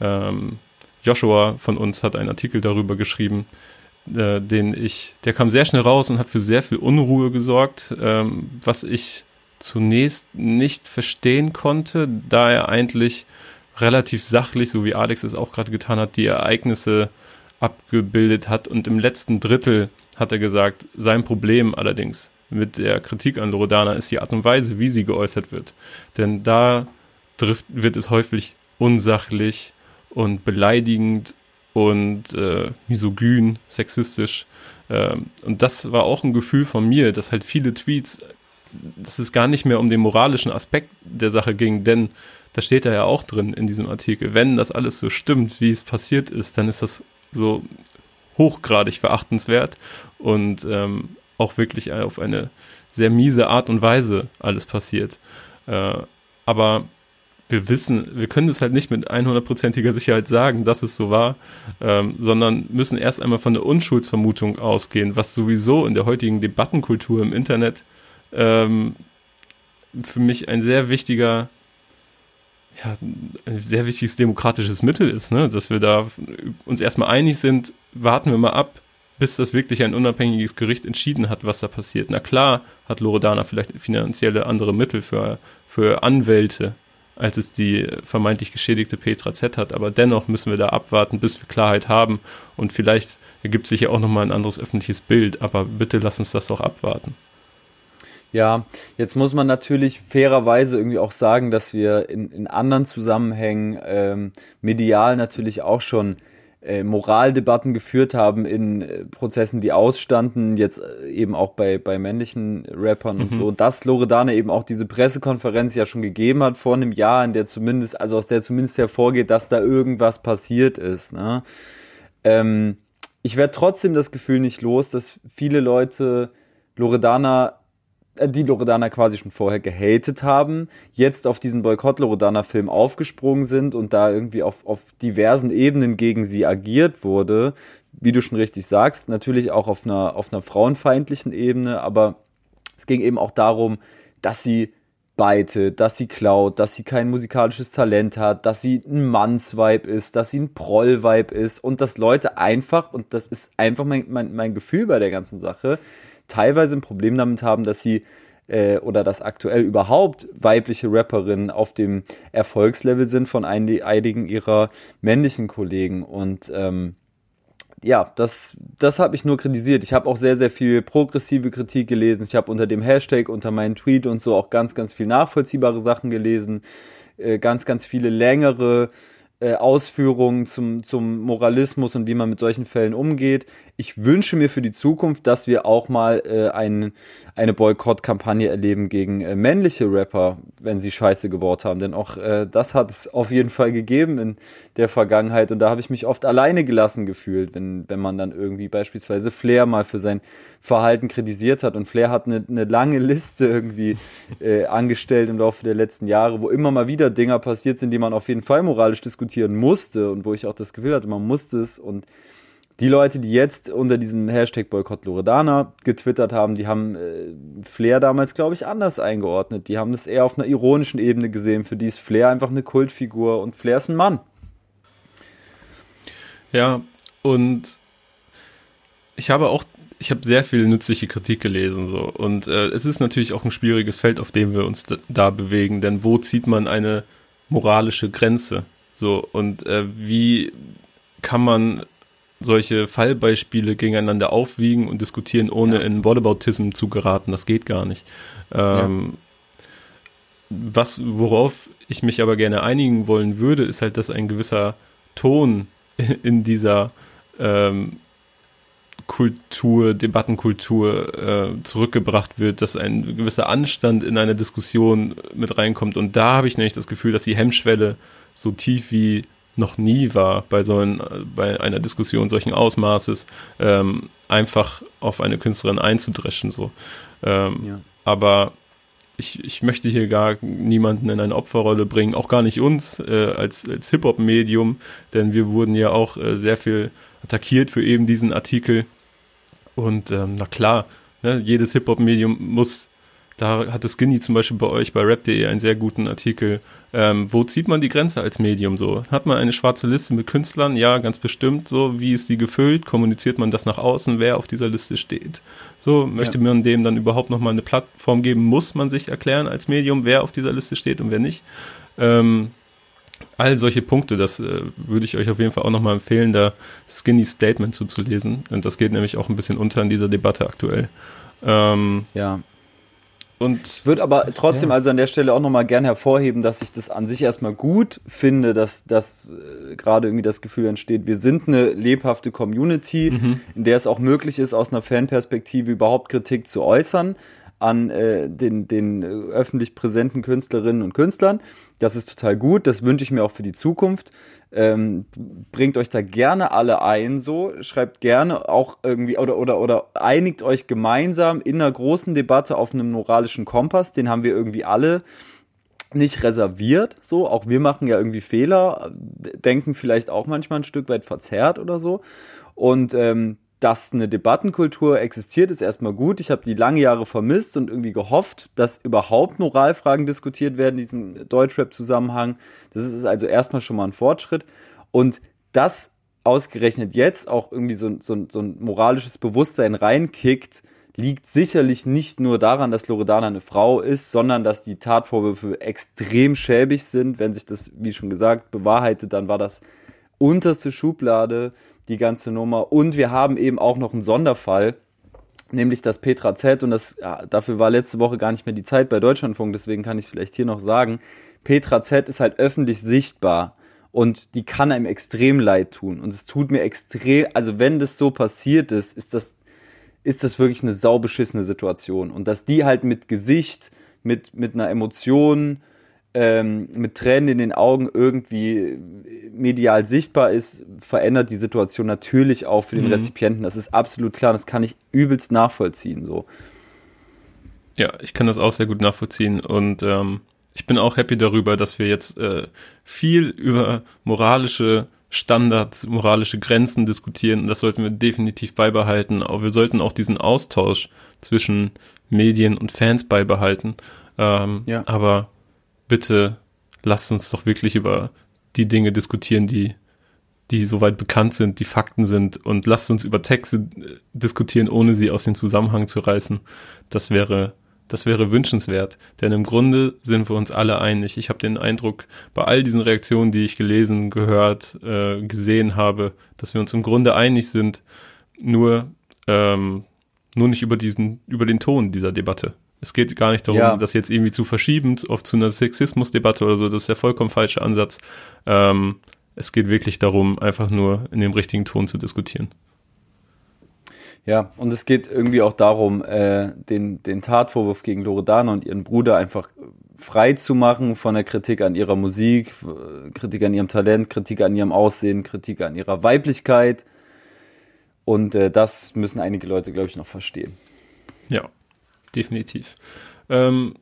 Ähm, Joshua von uns hat einen Artikel darüber geschrieben äh, den ich, der kam sehr schnell raus und hat für sehr viel Unruhe gesorgt, ähm, was ich zunächst nicht verstehen konnte, da er eigentlich relativ sachlich, so wie Alex es auch gerade getan hat, die Ereignisse abgebildet hat und im letzten Drittel hat er gesagt, sein Problem allerdings mit der Kritik an Loredana ist die Art und Weise, wie sie geäußert wird. Denn da trifft, wird es häufig unsachlich und beleidigend und äh, misogyn, sexistisch. Ähm, und das war auch ein Gefühl von mir, dass halt viele Tweets, dass es gar nicht mehr um den moralischen Aspekt der Sache ging, denn da steht ja auch drin in diesem Artikel, wenn das alles so stimmt, wie es passiert ist, dann ist das so hochgradig verachtenswert und ähm, auch wirklich auf eine sehr miese Art und Weise alles passiert. Äh, aber wir wissen, wir können es halt nicht mit 100%iger Sicherheit sagen, dass es so war, ähm, sondern müssen erst einmal von der Unschuldsvermutung ausgehen, was sowieso in der heutigen Debattenkultur im Internet ähm, für mich ein sehr wichtiger, ja, ein sehr wichtiges demokratisches Mittel ist, ne? dass wir da uns erstmal einig sind, warten wir mal ab, bis das wirklich ein unabhängiges Gericht entschieden hat, was da passiert. Na klar hat Loredana vielleicht finanzielle andere Mittel für, für Anwälte, als es die vermeintlich geschädigte Petra Z hat. Aber dennoch müssen wir da abwarten, bis wir Klarheit haben. Und vielleicht ergibt sich ja auch nochmal ein anderes öffentliches Bild. Aber bitte lass uns das doch abwarten. Ja, jetzt muss man natürlich fairerweise irgendwie auch sagen, dass wir in, in anderen Zusammenhängen ähm, medial natürlich auch schon äh, Moraldebatten geführt haben in äh, Prozessen, die ausstanden, jetzt äh, eben auch bei, bei männlichen Rappern mhm. und so. Und dass Loredane eben auch diese Pressekonferenz ja schon gegeben hat vor einem Jahr, in der zumindest, also aus der zumindest hervorgeht, dass da irgendwas passiert ist. Ne? Ähm, ich werde trotzdem das Gefühl nicht los, dass viele Leute Loredana die Loredana quasi schon vorher gehatet haben, jetzt auf diesen Boykott-Loredana-Film aufgesprungen sind und da irgendwie auf, auf diversen Ebenen gegen sie agiert wurde, wie du schon richtig sagst, natürlich auch auf einer, auf einer frauenfeindlichen Ebene, aber es ging eben auch darum, dass sie beitet, dass sie klaut, dass sie kein musikalisches Talent hat, dass sie ein Mannsweib ist, dass sie ein Prollweib ist und dass Leute einfach, und das ist einfach mein, mein, mein Gefühl bei der ganzen Sache, teilweise ein Problem damit haben, dass sie äh, oder dass aktuell überhaupt weibliche Rapperinnen auf dem Erfolgslevel sind von einigen ihrer männlichen Kollegen. Und ähm, ja, das, das habe ich nur kritisiert. Ich habe auch sehr, sehr viel progressive Kritik gelesen. Ich habe unter dem Hashtag, unter meinen Tweet und so auch ganz, ganz viel nachvollziehbare Sachen gelesen. Äh, ganz, ganz viele längere äh, Ausführungen zum, zum Moralismus und wie man mit solchen Fällen umgeht. Ich wünsche mir für die Zukunft, dass wir auch mal äh, ein, eine Boykott-Kampagne erleben gegen äh, männliche Rapper, wenn sie Scheiße gebaut haben. Denn auch äh, das hat es auf jeden Fall gegeben in der Vergangenheit. Und da habe ich mich oft alleine gelassen gefühlt, wenn, wenn man dann irgendwie beispielsweise Flair mal für sein Verhalten kritisiert hat. Und Flair hat eine, eine lange Liste irgendwie äh, angestellt im Laufe der letzten Jahre, wo immer mal wieder Dinger passiert sind, die man auf jeden Fall moralisch diskutieren musste und wo ich auch das Gefühl hatte, man musste es. Und die Leute, die jetzt unter diesem Hashtag Boykott Loredana getwittert haben, die haben äh, Flair damals, glaube ich, anders eingeordnet. Die haben das eher auf einer ironischen Ebene gesehen. Für die ist Flair einfach eine Kultfigur und Flair ist ein Mann. Ja, und ich habe auch, ich habe sehr viel nützliche Kritik gelesen so und äh, es ist natürlich auch ein schwieriges Feld, auf dem wir uns da, da bewegen, denn wo zieht man eine moralische Grenze? So und äh, wie kann man solche Fallbeispiele gegeneinander aufwiegen und diskutieren, ohne ja. in Whataboutism zu geraten. Das geht gar nicht. Ähm, ja. Was, worauf ich mich aber gerne einigen wollen würde, ist halt, dass ein gewisser Ton in dieser ähm, Kultur, Debattenkultur äh, zurückgebracht wird, dass ein gewisser Anstand in eine Diskussion mit reinkommt. Und da habe ich nämlich das Gefühl, dass die Hemmschwelle so tief wie noch nie war bei so ein, bei einer Diskussion solchen Ausmaßes, ähm, einfach auf eine Künstlerin einzudreschen. So. Ähm, ja. Aber ich, ich möchte hier gar niemanden in eine Opferrolle bringen, auch gar nicht uns äh, als, als Hip-Hop-Medium, denn wir wurden ja auch äh, sehr viel attackiert für eben diesen Artikel. Und ähm, na klar, ne, jedes Hip-Hop-Medium muss da hatte Skinny zum Beispiel bei euch bei rap.de einen sehr guten Artikel. Ähm, wo zieht man die Grenze als Medium so? Hat man eine schwarze Liste mit Künstlern? Ja, ganz bestimmt. So, wie ist sie gefüllt? Kommuniziert man das nach außen, wer auf dieser Liste steht? So, möchte ja. man dem dann überhaupt nochmal eine Plattform geben? Muss man sich erklären als Medium, wer auf dieser Liste steht und wer nicht? Ähm, all solche Punkte, das äh, würde ich euch auf jeden Fall auch nochmal empfehlen, da Skinny Statement zuzulesen. Und das geht nämlich auch ein bisschen unter in dieser Debatte aktuell. Ähm, ja, und ich würde aber trotzdem ja. also an der Stelle auch nochmal gern hervorheben, dass ich das an sich erstmal gut finde, dass, dass äh, gerade irgendwie das Gefühl entsteht, wir sind eine lebhafte Community, mhm. in der es auch möglich ist, aus einer Fanperspektive überhaupt Kritik zu äußern an äh, den, den äh, öffentlich präsenten Künstlerinnen und Künstlern. Das ist total gut, das wünsche ich mir auch für die Zukunft. Ähm, bringt euch da gerne alle ein, so. Schreibt gerne auch irgendwie oder oder oder einigt euch gemeinsam in einer großen Debatte auf einem moralischen Kompass. Den haben wir irgendwie alle nicht reserviert, so. Auch wir machen ja irgendwie Fehler, denken vielleicht auch manchmal ein Stück weit verzerrt oder so. Und ähm, dass eine Debattenkultur existiert, ist erstmal gut. Ich habe die lange Jahre vermisst und irgendwie gehofft, dass überhaupt Moralfragen diskutiert werden in diesem Deutschrap-Zusammenhang. Das ist also erstmal schon mal ein Fortschritt. Und das ausgerechnet jetzt auch irgendwie so, so, so ein moralisches Bewusstsein reinkickt, liegt sicherlich nicht nur daran, dass Loredana eine Frau ist, sondern dass die Tatvorwürfe extrem schäbig sind. Wenn sich das, wie schon gesagt, bewahrheitet, dann war das unterste Schublade die ganze Nummer. Und wir haben eben auch noch einen Sonderfall, nämlich dass Petra Z, und das, ja, dafür war letzte Woche gar nicht mehr die Zeit bei Deutschlandfunk, deswegen kann ich es vielleicht hier noch sagen, Petra Z. ist halt öffentlich sichtbar und die kann einem extrem leid tun. Und es tut mir extrem, also wenn das so passiert ist, ist das, ist das wirklich eine saubeschissene Situation. Und dass die halt mit Gesicht, mit, mit einer Emotion, ähm, mit Tränen in den Augen irgendwie medial sichtbar ist, verändert die Situation natürlich auch für den mhm. Rezipienten. Das ist absolut klar, das kann ich übelst nachvollziehen. So. Ja, ich kann das auch sehr gut nachvollziehen und ähm, ich bin auch happy darüber, dass wir jetzt äh, viel über moralische Standards, moralische Grenzen diskutieren. Und das sollten wir definitiv beibehalten. Aber wir sollten auch diesen Austausch zwischen Medien und Fans beibehalten. Ähm, ja. Aber bitte lasst uns doch wirklich über die Dinge diskutieren, die, die soweit bekannt sind, die Fakten sind und lasst uns über Texte äh, diskutieren, ohne sie aus dem Zusammenhang zu reißen. Das wäre, das wäre wünschenswert, denn im Grunde sind wir uns alle einig. Ich habe den Eindruck, bei all diesen Reaktionen, die ich gelesen, gehört, äh, gesehen habe, dass wir uns im Grunde einig sind, nur, ähm, nur nicht über diesen, über den Ton dieser Debatte. Es geht gar nicht darum, ja. das jetzt irgendwie zu verschieben, oft zu einer Sexismusdebatte oder so. Das ist der vollkommen falsche Ansatz. Ähm, es geht wirklich darum, einfach nur in dem richtigen Ton zu diskutieren. Ja, und es geht irgendwie auch darum, äh, den, den Tatvorwurf gegen Loredana und ihren Bruder einfach frei zu machen von der Kritik an ihrer Musik, Kritik an ihrem Talent, Kritik an ihrem Aussehen, Kritik an ihrer Weiblichkeit. Und äh, das müssen einige Leute, glaube ich, noch verstehen. Ja, definitiv. Ähm,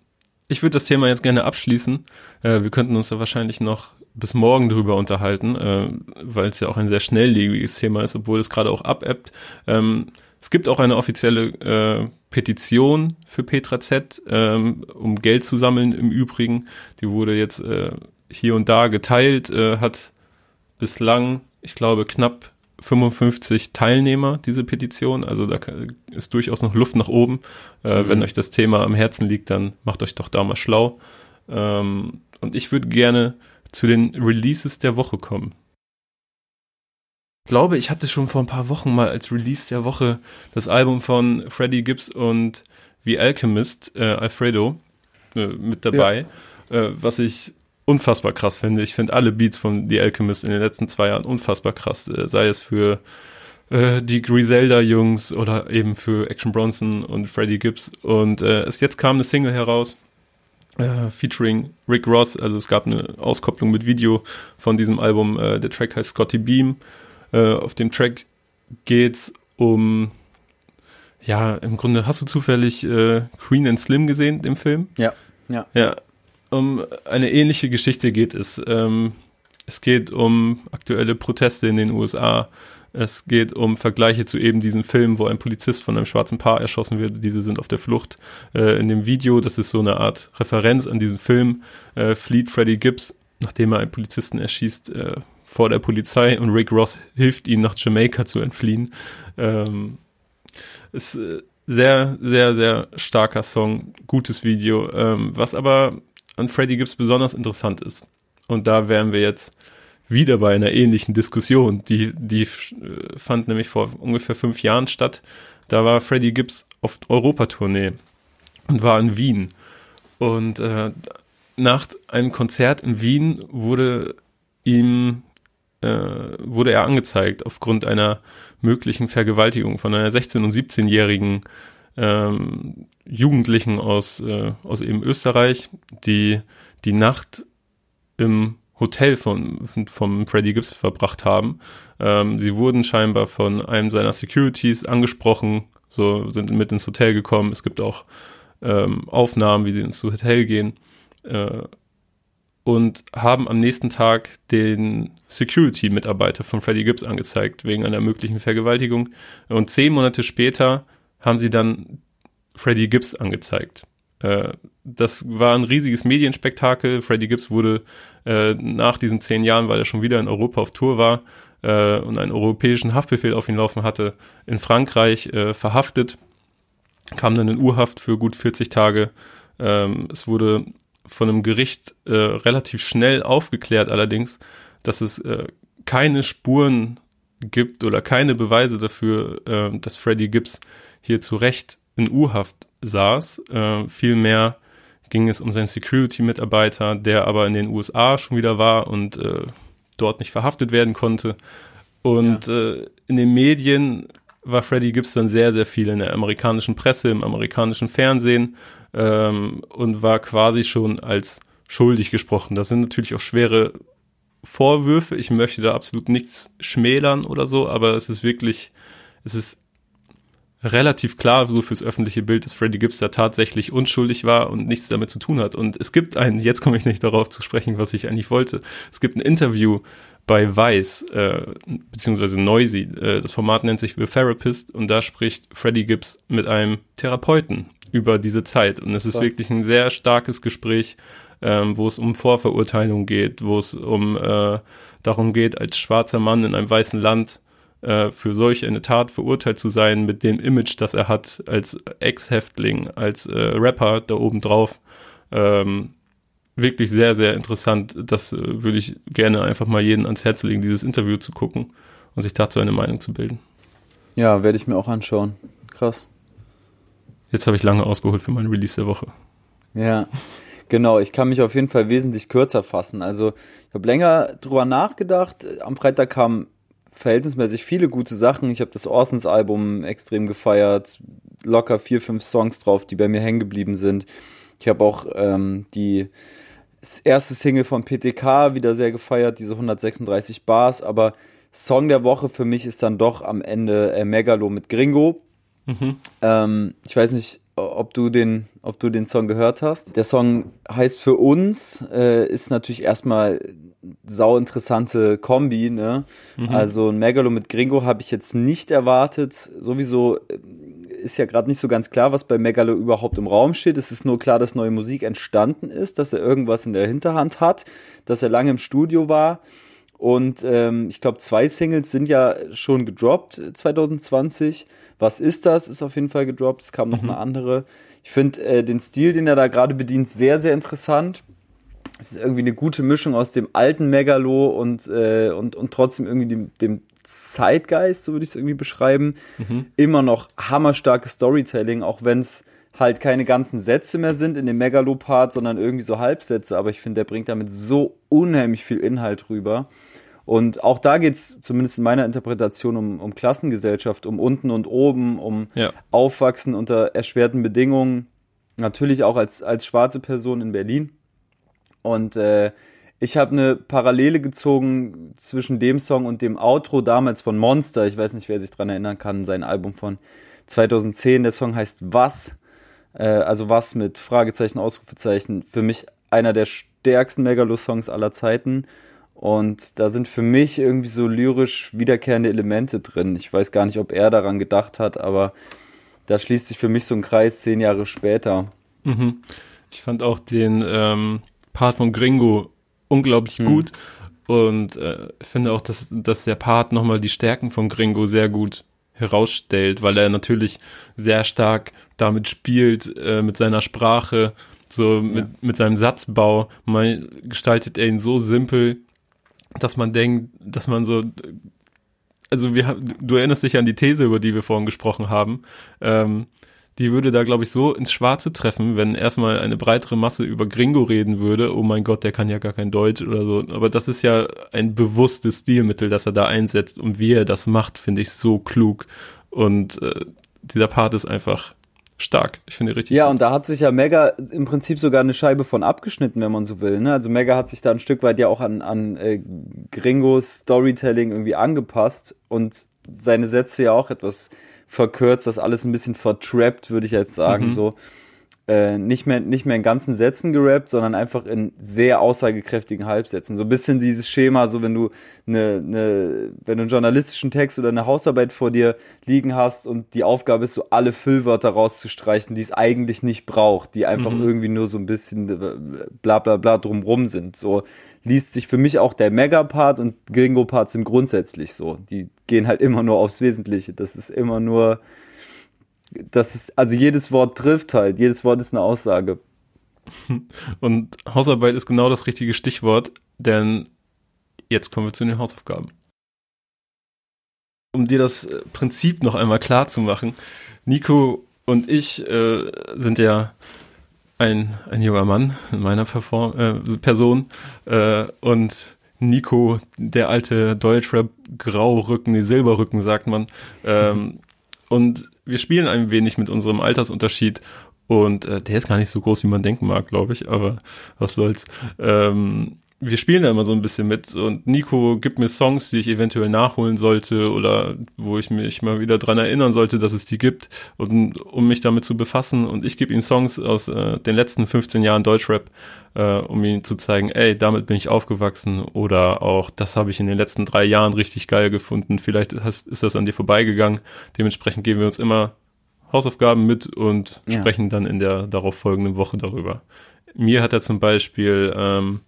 ich würde das Thema jetzt gerne abschließen. Äh, wir könnten uns ja wahrscheinlich noch bis morgen darüber unterhalten, äh, weil es ja auch ein sehr schnelllebiges Thema ist, obwohl es gerade auch abebbt. Ähm, es gibt auch eine offizielle äh, Petition für Petra Z, ähm, um Geld zu sammeln im Übrigen. Die wurde jetzt äh, hier und da geteilt, äh, hat bislang, ich glaube, knapp 55 Teilnehmer, diese Petition. Also da ist durchaus noch Luft nach oben. Äh, mhm. Wenn euch das Thema am Herzen liegt, dann macht euch doch da mal schlau. Ähm, und ich würde gerne zu den Releases der Woche kommen. Ich glaube, ich hatte schon vor ein paar Wochen mal als Release der Woche das Album von Freddie Gibbs und The Alchemist, äh, Alfredo, äh, mit dabei, ja. äh, was ich unfassbar krass finde. Ich finde alle Beats von The Alchemist in den letzten zwei Jahren unfassbar krass, äh, sei es für äh, die Griselda-Jungs oder eben für Action Bronson und Freddie Gibbs. Und äh, es jetzt kam eine Single heraus, äh, featuring Rick Ross. Also es gab eine Auskopplung mit Video von diesem Album. Äh, der Track heißt Scotty Beam. Äh, auf dem Track geht's um ja, im Grunde hast du zufällig äh, Queen and Slim gesehen, im Film? Ja, ja. Ja, um eine ähnliche Geschichte geht es. Ähm, es geht um aktuelle Proteste in den USA. Es geht um Vergleiche zu eben diesem Film, wo ein Polizist von einem schwarzen Paar erschossen wird. Diese sind auf der Flucht. Äh, in dem Video, das ist so eine Art Referenz an diesen Film, äh, flieht Freddie Gibbs, nachdem er einen Polizisten erschießt, äh, vor der Polizei und Rick Ross hilft ihm nach Jamaika zu entfliehen. Ähm, ist äh, sehr, sehr, sehr starker Song, gutes Video. Ähm, was aber an Freddy Gibbs besonders interessant ist. Und da wären wir jetzt wieder bei einer ähnlichen Diskussion. Die, die äh, fand nämlich vor ungefähr fünf Jahren statt. Da war Freddy Gibbs auf Europatournee und war in Wien. Und äh, nach einem Konzert in Wien wurde ihm äh, wurde er angezeigt aufgrund einer möglichen Vergewaltigung von einer 16- und 17-jährigen ähm, Jugendlichen aus, äh, aus eben Österreich, die die Nacht im Hotel von, vom Freddy Gibbs verbracht haben. Ähm, sie wurden scheinbar von einem seiner Securities angesprochen, so sind mit ins Hotel gekommen. Es gibt auch ähm, Aufnahmen, wie sie ins Hotel gehen äh, und haben am nächsten Tag den Security-Mitarbeiter von Freddy Gibbs angezeigt wegen einer möglichen Vergewaltigung. Und zehn Monate später haben sie dann Freddie Gibbs angezeigt. Äh, das war ein riesiges Medienspektakel. Freddie Gibbs wurde äh, nach diesen zehn Jahren, weil er schon wieder in Europa auf Tour war äh, und einen europäischen Haftbefehl auf ihn laufen hatte, in Frankreich äh, verhaftet, kam dann in Urhaft für gut 40 Tage. Ähm, es wurde von einem Gericht äh, relativ schnell aufgeklärt allerdings, dass es keine Spuren gibt oder keine Beweise dafür, dass Freddie Gibbs hier zu Recht in U-Haft saß. Äh, vielmehr ging es um seinen Security-Mitarbeiter, der aber in den USA schon wieder war und äh, dort nicht verhaftet werden konnte. Und ja. äh, in den Medien war Freddie Gibbs dann sehr, sehr viel in der amerikanischen Presse, im amerikanischen Fernsehen ähm, und war quasi schon als schuldig gesprochen. Das sind natürlich auch schwere Vorwürfe. Ich möchte da absolut nichts schmälern oder so, aber es ist wirklich, es ist relativ klar so fürs öffentliche Bild, dass Freddie Gibbs da tatsächlich unschuldig war und nichts damit zu tun hat. Und es gibt ein, jetzt komme ich nicht darauf zu sprechen, was ich eigentlich wollte. Es gibt ein Interview bei Vice, äh, beziehungsweise Noisy. Äh, das Format nennt sich The Therapist und da spricht Freddie Gibbs mit einem Therapeuten über diese Zeit. Und es ist was? wirklich ein sehr starkes Gespräch, ähm, wo es um Vorverurteilung geht, wo es um äh, darum geht, als schwarzer Mann in einem weißen Land äh, für solch eine Tat verurteilt zu sein mit dem Image, das er hat als Ex-Häftling, als äh, Rapper da oben drauf. Ähm, wirklich sehr, sehr interessant. Das äh, würde ich gerne einfach mal jeden ans Herz legen, dieses Interview zu gucken und sich dazu eine Meinung zu bilden. Ja, werde ich mir auch anschauen. Krass. Jetzt habe ich lange ausgeholt für meinen Release der Woche. Ja, genau. Ich kann mich auf jeden Fall wesentlich kürzer fassen. Also ich habe länger drüber nachgedacht. Am Freitag kam verhältnismäßig viele gute Sachen. Ich habe das Orsons-Album extrem gefeiert, locker vier, fünf Songs drauf, die bei mir hängen geblieben sind. Ich habe auch ähm, die erste Single von PTK wieder sehr gefeiert, diese 136 Bars, aber Song der Woche für mich ist dann doch am Ende äh, Megalo mit Gringo. Mhm. Ähm, ich weiß nicht, ob du den, ob du den Song gehört hast. Der Song heißt für uns, äh, ist natürlich erstmal sau interessante Kombi, ne? Mhm. Also ein Megalo mit Gringo habe ich jetzt nicht erwartet. Sowieso äh, ist ja gerade nicht so ganz klar, was bei Megalo überhaupt im Raum steht. Es ist nur klar, dass neue Musik entstanden ist, dass er irgendwas in der Hinterhand hat, dass er lange im Studio war. Und ähm, ich glaube, zwei Singles sind ja schon gedroppt 2020. Was ist das? Ist auf jeden Fall gedroppt. Es kam noch mhm. eine andere. Ich finde äh, den Stil, den er da gerade bedient, sehr, sehr interessant es ist irgendwie eine gute Mischung aus dem alten Megalo und, äh, und, und trotzdem irgendwie dem, dem Zeitgeist, so würde ich es irgendwie beschreiben. Mhm. Immer noch hammerstarkes Storytelling, auch wenn es halt keine ganzen Sätze mehr sind in dem Megalo-Part, sondern irgendwie so Halbsätze. Aber ich finde, der bringt damit so unheimlich viel Inhalt rüber. Und auch da geht es zumindest in meiner Interpretation um, um Klassengesellschaft, um unten und oben, um ja. Aufwachsen unter erschwerten Bedingungen. Natürlich auch als, als schwarze Person in Berlin. Und äh, ich habe eine Parallele gezogen zwischen dem Song und dem Outro damals von Monster. Ich weiß nicht, wer sich dran erinnern kann, sein Album von 2010. Der Song heißt Was? Äh, also was mit Fragezeichen, Ausrufezeichen. Für mich einer der stärksten Megalo-Songs aller Zeiten. Und da sind für mich irgendwie so lyrisch wiederkehrende Elemente drin. Ich weiß gar nicht, ob er daran gedacht hat, aber da schließt sich für mich so ein Kreis zehn Jahre später. Mhm. Ich fand auch den, ähm, Part von Gringo unglaublich mhm. gut und äh, finde auch, dass, dass der Part nochmal die Stärken von Gringo sehr gut herausstellt, weil er natürlich sehr stark damit spielt, äh, mit seiner Sprache, so mit, ja. mit seinem Satzbau. Man gestaltet er ihn so simpel, dass man denkt, dass man so also wir, du erinnerst dich an die These, über die wir vorhin gesprochen haben. Ähm, die würde da, glaube ich, so ins Schwarze treffen, wenn erstmal eine breitere Masse über Gringo reden würde. Oh mein Gott, der kann ja gar kein Deutsch oder so. Aber das ist ja ein bewusstes Stilmittel, das er da einsetzt. Und wie er das macht, finde ich so klug. Und äh, dieser Part ist einfach stark. Ich finde richtig. Ja, gut. und da hat sich ja Mega im Prinzip sogar eine Scheibe von abgeschnitten, wenn man so will. Ne? Also Mega hat sich da ein Stück weit ja auch an, an äh, Gringos Storytelling irgendwie angepasst und seine Sätze ja auch etwas verkürzt, das alles ein bisschen vertrappt, würde ich jetzt sagen. Mhm. So äh, nicht mehr nicht mehr in ganzen Sätzen gerappt, sondern einfach in sehr aussagekräftigen Halbsätzen. So ein bisschen dieses Schema, so wenn du eine, eine wenn du einen journalistischen Text oder eine Hausarbeit vor dir liegen hast und die Aufgabe ist, so alle Füllwörter rauszustreichen, die es eigentlich nicht braucht, die einfach mhm. irgendwie nur so ein bisschen äh, bla bla bla drumrum sind. So liest sich für mich auch der Mega-Part und Gringo-Part sind grundsätzlich so. Die gehen halt immer nur aufs Wesentliche. Das ist immer nur das ist, also jedes Wort trifft halt, jedes Wort ist eine Aussage. Und Hausarbeit ist genau das richtige Stichwort, denn jetzt kommen wir zu den Hausaufgaben. um dir das äh, Prinzip noch einmal klar zu machen, Nico und ich äh, sind ja ein, ein junger Mann in meiner Perform äh, Person äh, und Nico, der alte Deutschrap Graurücken, nee, Silberrücken sagt man. Ähm, und wir spielen ein wenig mit unserem Altersunterschied und äh, der ist gar nicht so groß, wie man denken mag, glaube ich, aber was soll's. Ähm, wir spielen da immer so ein bisschen mit. Und Nico gibt mir Songs, die ich eventuell nachholen sollte oder wo ich mich mal wieder dran erinnern sollte, dass es die gibt und um mich damit zu befassen. Und ich gebe ihm Songs aus äh, den letzten 15 Jahren Deutschrap, äh, um ihm zu zeigen, ey, damit bin ich aufgewachsen. Oder auch das habe ich in den letzten drei Jahren richtig geil gefunden, vielleicht hast, ist das an dir vorbeigegangen, dementsprechend geben wir uns immer Hausaufgaben mit und ja. sprechen dann in der darauf folgenden Woche darüber. Mir hat er zum Beispiel ähm,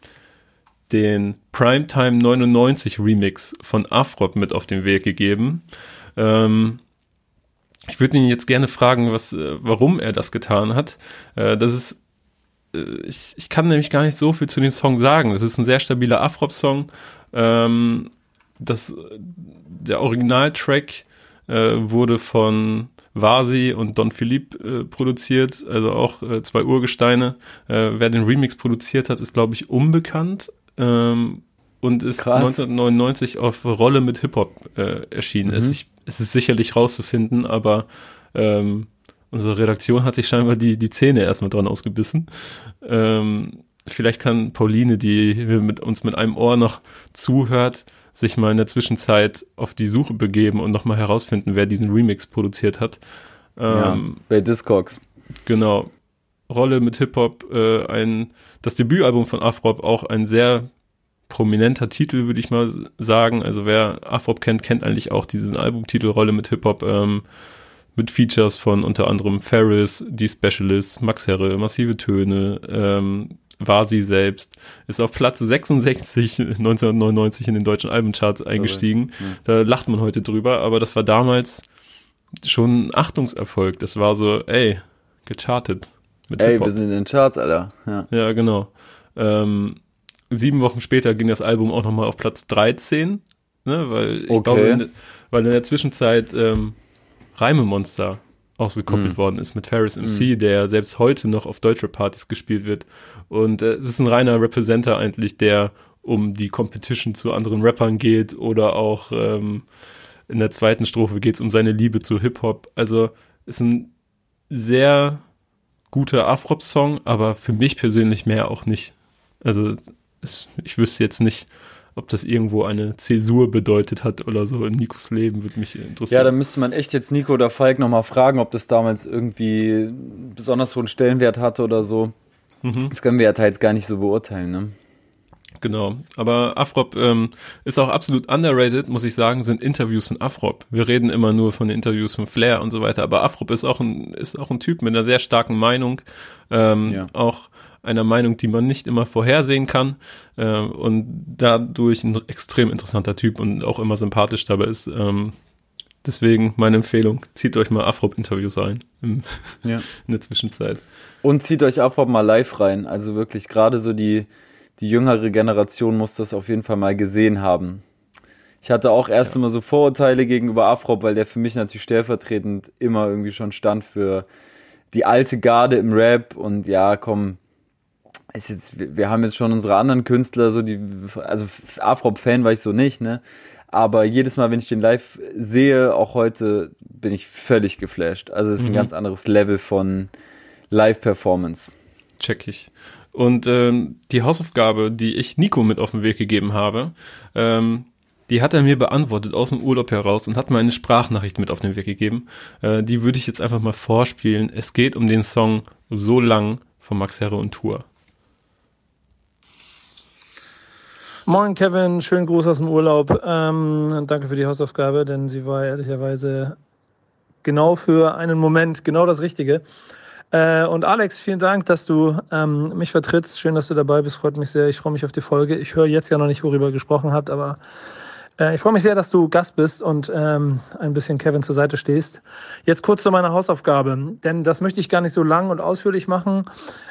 den Primetime 99 Remix von Afrop mit auf den Weg gegeben. Ähm, ich würde ihn jetzt gerne fragen, was, äh, warum er das getan hat. Äh, das ist, äh, ich, ich kann nämlich gar nicht so viel zu dem Song sagen. Das ist ein sehr stabiler Afrop-Song. Ähm, das, der Originaltrack äh, wurde von Vasi und Don Philippe äh, produziert, also auch äh, zwei Urgesteine. Äh, wer den Remix produziert hat, ist, glaube ich, unbekannt ähm, und ist Krass. 1999 auf Rolle mit Hip-Hop äh, erschienen. Mhm. Es, ich, es, ist sicherlich rauszufinden, aber ähm, unsere Redaktion hat sich scheinbar die, die Zähne erstmal dran ausgebissen. Ähm, vielleicht kann Pauline, die mit uns mit einem Ohr noch zuhört, sich mal in der Zwischenzeit auf die Suche begeben und nochmal herausfinden, wer diesen Remix produziert hat. Ähm, ja, bei Discogs. Genau. Rolle mit Hip-Hop, äh, ein, das Debütalbum von Afrop, auch ein sehr prominenter Titel, würde ich mal sagen. Also wer Afrop kennt, kennt eigentlich auch diesen Albumtitel Rolle mit Hip-Hop, ähm, mit Features von unter anderem Ferris, Die Specialist, Max Herre, Massive Töne, ähm, war sie selbst, ist auf Platz 66 1999 in den deutschen Albencharts eingestiegen. Ja. Da lacht man heute drüber, aber das war damals schon ein Achtungserfolg. Das war so, ey, gechartet. Ey, wir sind in den Charts, Alter. Ja, ja genau. Ähm, sieben Wochen später ging das Album auch nochmal auf Platz 13, ne, weil ich okay. glaube, in, weil in der Zwischenzeit ähm, Reimemonster ausgekoppelt mhm. worden ist mit Ferris MC, mhm. der selbst heute noch auf deutsche Partys gespielt wird. Und äh, es ist ein reiner Representer eigentlich, der um die Competition zu anderen Rappern geht oder auch ähm, in der zweiten Strophe geht es um seine Liebe zu Hip-Hop. Also ist ein sehr guter Afrop-Song, aber für mich persönlich mehr auch nicht. Also es, ich wüsste jetzt nicht, ob das irgendwo eine Zäsur bedeutet hat oder so in Nikos Leben, würde mich interessieren. Ja, da müsste man echt jetzt Nico oder Falk nochmal fragen, ob das damals irgendwie besonders hohen Stellenwert hatte oder so. Mhm. Das können wir ja teils gar nicht so beurteilen, ne? Genau, aber Afrop ähm, ist auch absolut underrated, muss ich sagen, sind Interviews von Afrop. Wir reden immer nur von Interviews von Flair und so weiter, aber Afrop ist auch ein, ist auch ein Typ mit einer sehr starken Meinung, ähm, ja. auch einer Meinung, die man nicht immer vorhersehen kann äh, und dadurch ein extrem interessanter Typ und auch immer sympathisch dabei ist. Ähm, deswegen meine Empfehlung, zieht euch mal Afrop-Interviews ein im, ja. in der Zwischenzeit. Und zieht euch Afrop mal live rein. Also wirklich, gerade so die, die jüngere Generation muss das auf jeden Fall mal gesehen haben. Ich hatte auch erst ja. immer so Vorurteile gegenüber Afrop, weil der für mich natürlich stellvertretend immer irgendwie schon stand für die alte Garde im Rap und ja, komm, ist jetzt, wir haben jetzt schon unsere anderen Künstler, so die, also Afrop-Fan war ich so nicht, ne? Aber jedes Mal, wenn ich den live sehe, auch heute, bin ich völlig geflasht. Also es ist ein mhm. ganz anderes Level von Live-Performance. Check ich. Und ähm, die Hausaufgabe, die ich Nico mit auf den Weg gegeben habe, ähm, die hat er mir beantwortet aus dem Urlaub heraus und hat mir eine Sprachnachricht mit auf den Weg gegeben. Äh, die würde ich jetzt einfach mal vorspielen. Es geht um den Song So lang von Max Herre und Tour. Moin Kevin, schönen Gruß aus dem Urlaub. Ähm, danke für die Hausaufgabe, denn sie war ehrlicherweise genau für einen Moment genau das Richtige. Äh, und Alex, vielen Dank, dass du ähm, mich vertrittst. Schön, dass du dabei bist. Freut mich sehr. Ich freue mich auf die Folge. Ich höre jetzt ja noch nicht, worüber ihr gesprochen habt, aber äh, ich freue mich sehr, dass du Gast bist und ähm, ein bisschen Kevin zur Seite stehst. Jetzt kurz zu meiner Hausaufgabe, denn das möchte ich gar nicht so lang und ausführlich machen,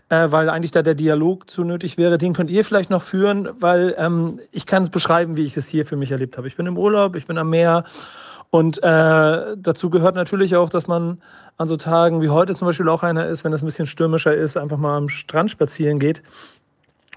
äh, weil eigentlich da der Dialog zu nötig wäre. Den könnt ihr vielleicht noch führen, weil ähm, ich kann es beschreiben, wie ich es hier für mich erlebt habe. Ich bin im Urlaub, ich bin am Meer Und äh, dazu gehört natürlich auch, dass man an so Tagen wie heute zum Beispiel auch einer ist, wenn es ein bisschen stürmischer ist, einfach mal am Strand spazieren geht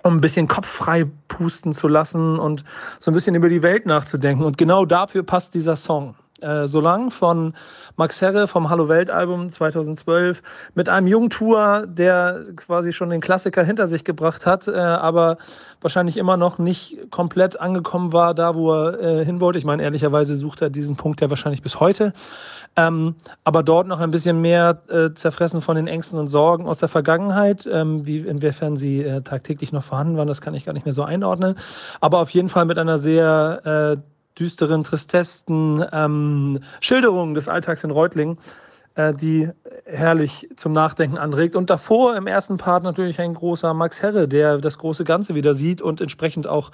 um ein bisschen Kopf frei pusten zu lassen und so ein bisschen über die Welt nachzudenken. Und genau dafür passt dieser Song. Äh, so lang von Max Herre vom Hallo Welt Album 2012 mit einem jungen Tour, der quasi schon den Klassiker hinter sich gebracht hat, äh, aber wahrscheinlich immer noch nicht komplett angekommen war, da wo er äh, hin wollte. Ich meine, ehrlicherweise sucht er diesen Punkt ja wahrscheinlich bis heute. Ähm, aber dort noch ein bisschen mehr äh, zerfressen von den Ängsten und Sorgen aus der Vergangenheit, ähm, wie inwiefern sie äh, tagtäglich noch vorhanden waren, das kann ich gar nicht mehr so einordnen. Aber auf jeden Fall mit einer sehr äh, düsteren, tristesten ähm, Schilderungen des Alltags in Reutlingen, äh, die herrlich zum Nachdenken anregt. Und davor im ersten Part natürlich ein großer Max Herre, der das große Ganze wieder sieht und entsprechend auch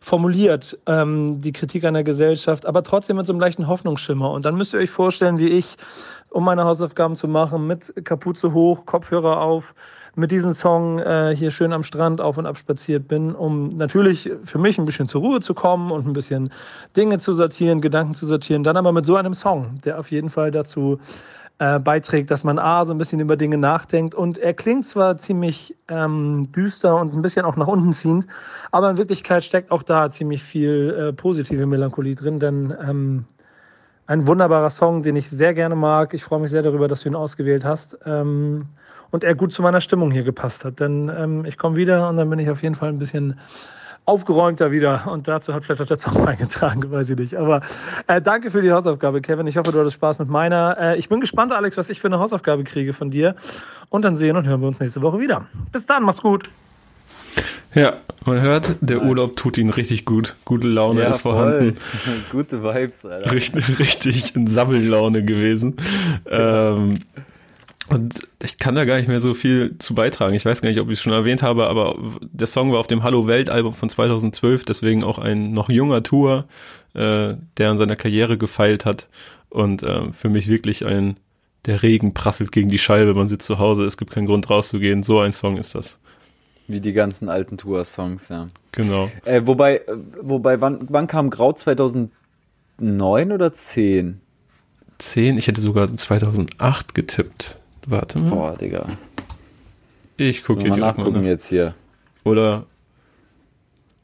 formuliert, ähm, die Kritik an der Gesellschaft, aber trotzdem mit so einem leichten Hoffnungsschimmer. Und dann müsst ihr euch vorstellen, wie ich, um meine Hausaufgaben zu machen, mit Kapuze hoch, Kopfhörer auf, mit diesem Song äh, hier schön am Strand auf und ab spaziert bin, um natürlich für mich ein bisschen zur Ruhe zu kommen und ein bisschen Dinge zu sortieren, Gedanken zu sortieren. Dann aber mit so einem Song, der auf jeden Fall dazu äh, beiträgt, dass man A, so ein bisschen über Dinge nachdenkt. Und er klingt zwar ziemlich ähm, düster und ein bisschen auch nach unten ziehend, aber in Wirklichkeit steckt auch da ziemlich viel äh, positive Melancholie drin, denn ähm, ein wunderbarer Song, den ich sehr gerne mag. Ich freue mich sehr darüber, dass du ihn ausgewählt hast. Ähm, und er gut zu meiner Stimmung hier gepasst hat. Denn ähm, ich komme wieder und dann bin ich auf jeden Fall ein bisschen aufgeräumter wieder. Und dazu hat vielleicht auch der Song beigetragen, weiß ich nicht. Aber äh, danke für die Hausaufgabe, Kevin. Ich hoffe, du hattest Spaß mit meiner. Äh, ich bin gespannt, Alex, was ich für eine Hausaufgabe kriege von dir. Und dann sehen und hören wir uns nächste Woche wieder. Bis dann, mach's gut. Ja, man hört, der nice. Urlaub tut ihn richtig gut. Gute Laune ja, ist vorhanden. Gute Vibes, Alter. Richtig, richtig in Sammellaune gewesen. ähm, und ich kann da gar nicht mehr so viel zu beitragen. Ich weiß gar nicht, ob ich es schon erwähnt habe, aber der Song war auf dem Hallo Welt Album von 2012, deswegen auch ein noch junger Tour, äh, der an seiner Karriere gefeilt hat und äh, für mich wirklich ein der Regen prasselt gegen die Scheibe, man sitzt zu Hause, es gibt keinen Grund rauszugehen. So ein Song ist das. Wie die ganzen alten Tour-Songs, ja. Genau. Äh, wobei, wobei, wann, wann kam Grau 2009 oder 10? 10, ich hätte sogar 2008 getippt. Warte mal. Boah, Digga. Ich gucke hier mal nachgucken mal, jetzt hier. Oder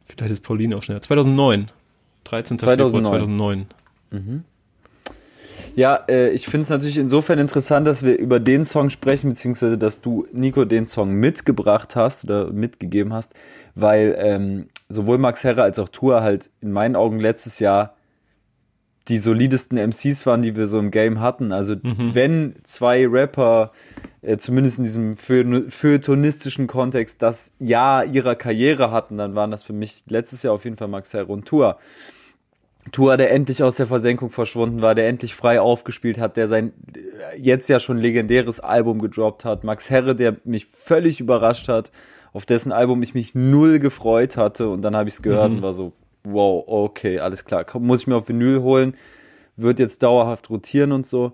vielleicht ist Pauline auch schneller. 2009. 13. 2009. Februar 2009. Mhm. Ja, äh, ich finde es natürlich insofern interessant, dass wir über den Song sprechen, beziehungsweise dass du, Nico, den Song mitgebracht hast oder mitgegeben hast, weil ähm, sowohl Max Herre als auch Tour halt in meinen Augen letztes Jahr die solidesten MCs waren, die wir so im Game hatten. Also mhm. wenn zwei Rapper, äh, zumindest in diesem feuilletonistischen Kontext, das Jahr ihrer Karriere hatten, dann waren das für mich letztes Jahr auf jeden Fall Max Herre und Tour. Tour, der endlich aus der Versenkung verschwunden war, der endlich frei aufgespielt hat, der sein äh, jetzt ja schon legendäres Album gedroppt hat. Max Herre, der mich völlig überrascht hat, auf dessen Album ich mich null gefreut hatte und dann habe ich es gehört mhm. und war so, wow, okay, alles klar, muss ich mir auf Vinyl holen, wird jetzt dauerhaft rotieren und so.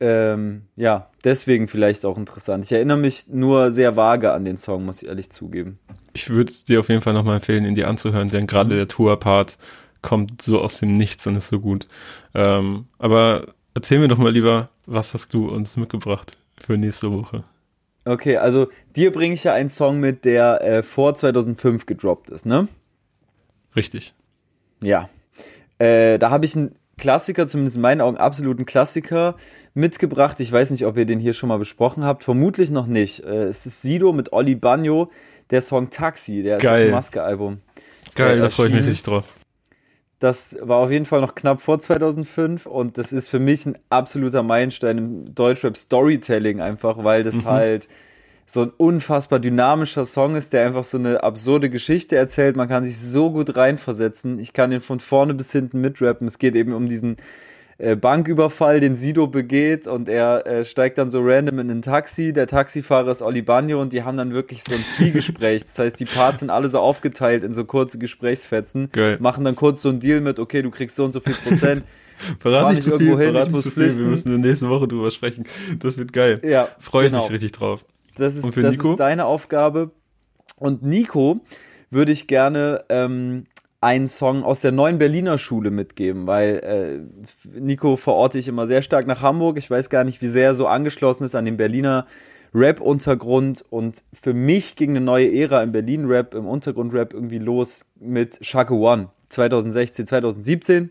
Ähm, ja, deswegen vielleicht auch interessant. Ich erinnere mich nur sehr vage an den Song, muss ich ehrlich zugeben. Ich würde es dir auf jeden Fall nochmal empfehlen, ihn dir anzuhören, denn gerade mhm. der Tour-Part kommt so aus dem Nichts und ist so gut. Ähm, aber erzähl mir doch mal lieber, was hast du uns mitgebracht für nächste Woche? Okay, also dir bringe ich ja einen Song mit, der äh, vor 2005 gedroppt ist, ne? Richtig. Ja. Äh, da habe ich einen Klassiker, zumindest in meinen Augen absoluten Klassiker mitgebracht. Ich weiß nicht, ob ihr den hier schon mal besprochen habt. Vermutlich noch nicht. Äh, es ist Sido mit Olli Bagno, der Song Taxi, der Geil. ist auf dem Maske-Album. Geil, da freue ich mich richtig drauf. Das war auf jeden Fall noch knapp vor 2005 und das ist für mich ein absoluter Meilenstein im Deutschrap Storytelling einfach, weil das mhm. halt so ein unfassbar dynamischer Song ist, der einfach so eine absurde Geschichte erzählt. Man kann sich so gut reinversetzen. Ich kann den von vorne bis hinten mitrappen. Es geht eben um diesen äh, Banküberfall, den Sido begeht und er äh, steigt dann so random in ein Taxi. Der Taxifahrer ist Oli Bagno und die haben dann wirklich so ein Zwiegespräch. Das heißt, die Parts sind alle so aufgeteilt in so kurze Gesprächsfetzen, Geil. machen dann kurz so einen Deal mit, okay, du kriegst so und so viel Prozent. Verrat nicht zu viel, hin, verrat nicht zu viel. Wir müssen in der nächsten Woche drüber sprechen. Das wird geil. Ja, Freue genau. ich mich richtig drauf. Das ist, das ist deine Aufgabe. Und Nico würde ich gerne ähm, einen Song aus der neuen Berliner Schule mitgeben, weil äh, Nico verorte ich immer sehr stark nach Hamburg. Ich weiß gar nicht, wie sehr er so angeschlossen ist an den Berliner Rap-Untergrund und für mich ging eine neue Ära im Berlin-Rap, im Untergrund-Rap irgendwie los mit Shaka One 2016, 2017.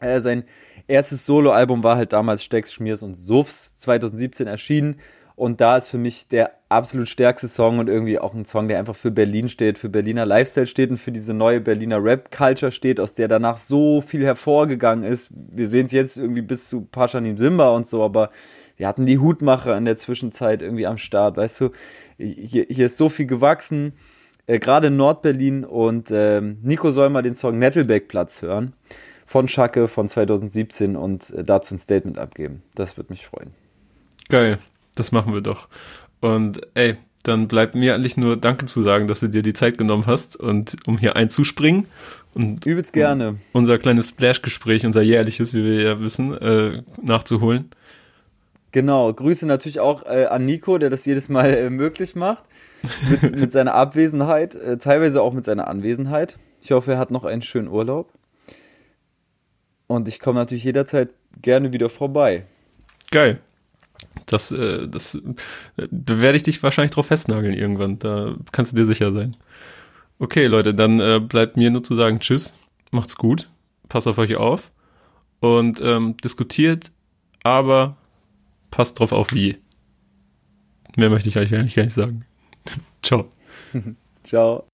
Äh, sein erstes Soloalbum war halt damals Stecks, Schmiers und Suffs 2017 erschienen und da ist für mich der absolut stärkste Song und irgendwie auch ein Song, der einfach für Berlin steht, für Berliner Lifestyle steht und für diese neue Berliner Rap-Culture steht, aus der danach so viel hervorgegangen ist. Wir sehen es jetzt irgendwie bis zu Paschanim Simba und so, aber wir hatten die Hutmacher in der Zwischenzeit irgendwie am Start, weißt du, hier, hier ist so viel gewachsen, äh, gerade in Nordberlin und äh, Nico soll mal den Song Nettelbeck Platz hören von Schacke von 2017 und äh, dazu ein Statement abgeben. Das würde mich freuen. Geil das machen wir doch. Und ey, dann bleibt mir eigentlich nur Danke zu sagen, dass du dir die Zeit genommen hast und um hier einzuspringen. Und Übelst gerne. unser kleines Splash-Gespräch, unser jährliches, wie wir ja wissen, äh, nachzuholen. Genau, Grüße natürlich auch äh, an Nico, der das jedes Mal äh, möglich macht. Mit, mit seiner Abwesenheit, äh, teilweise auch mit seiner Anwesenheit. Ich hoffe, er hat noch einen schönen Urlaub. Und ich komme natürlich jederzeit gerne wieder vorbei. Geil. Das, äh, das, da werde ich dich wahrscheinlich drauf festnageln irgendwann. Da kannst du dir sicher sein. Okay, Leute, dann äh, bleibt mir nur zu sagen, tschüss, macht's gut, passt auf euch auf und ähm, diskutiert, aber passt drauf auf wie. Mehr möchte ich eigentlich gar nicht sagen. Ciao. Ciao.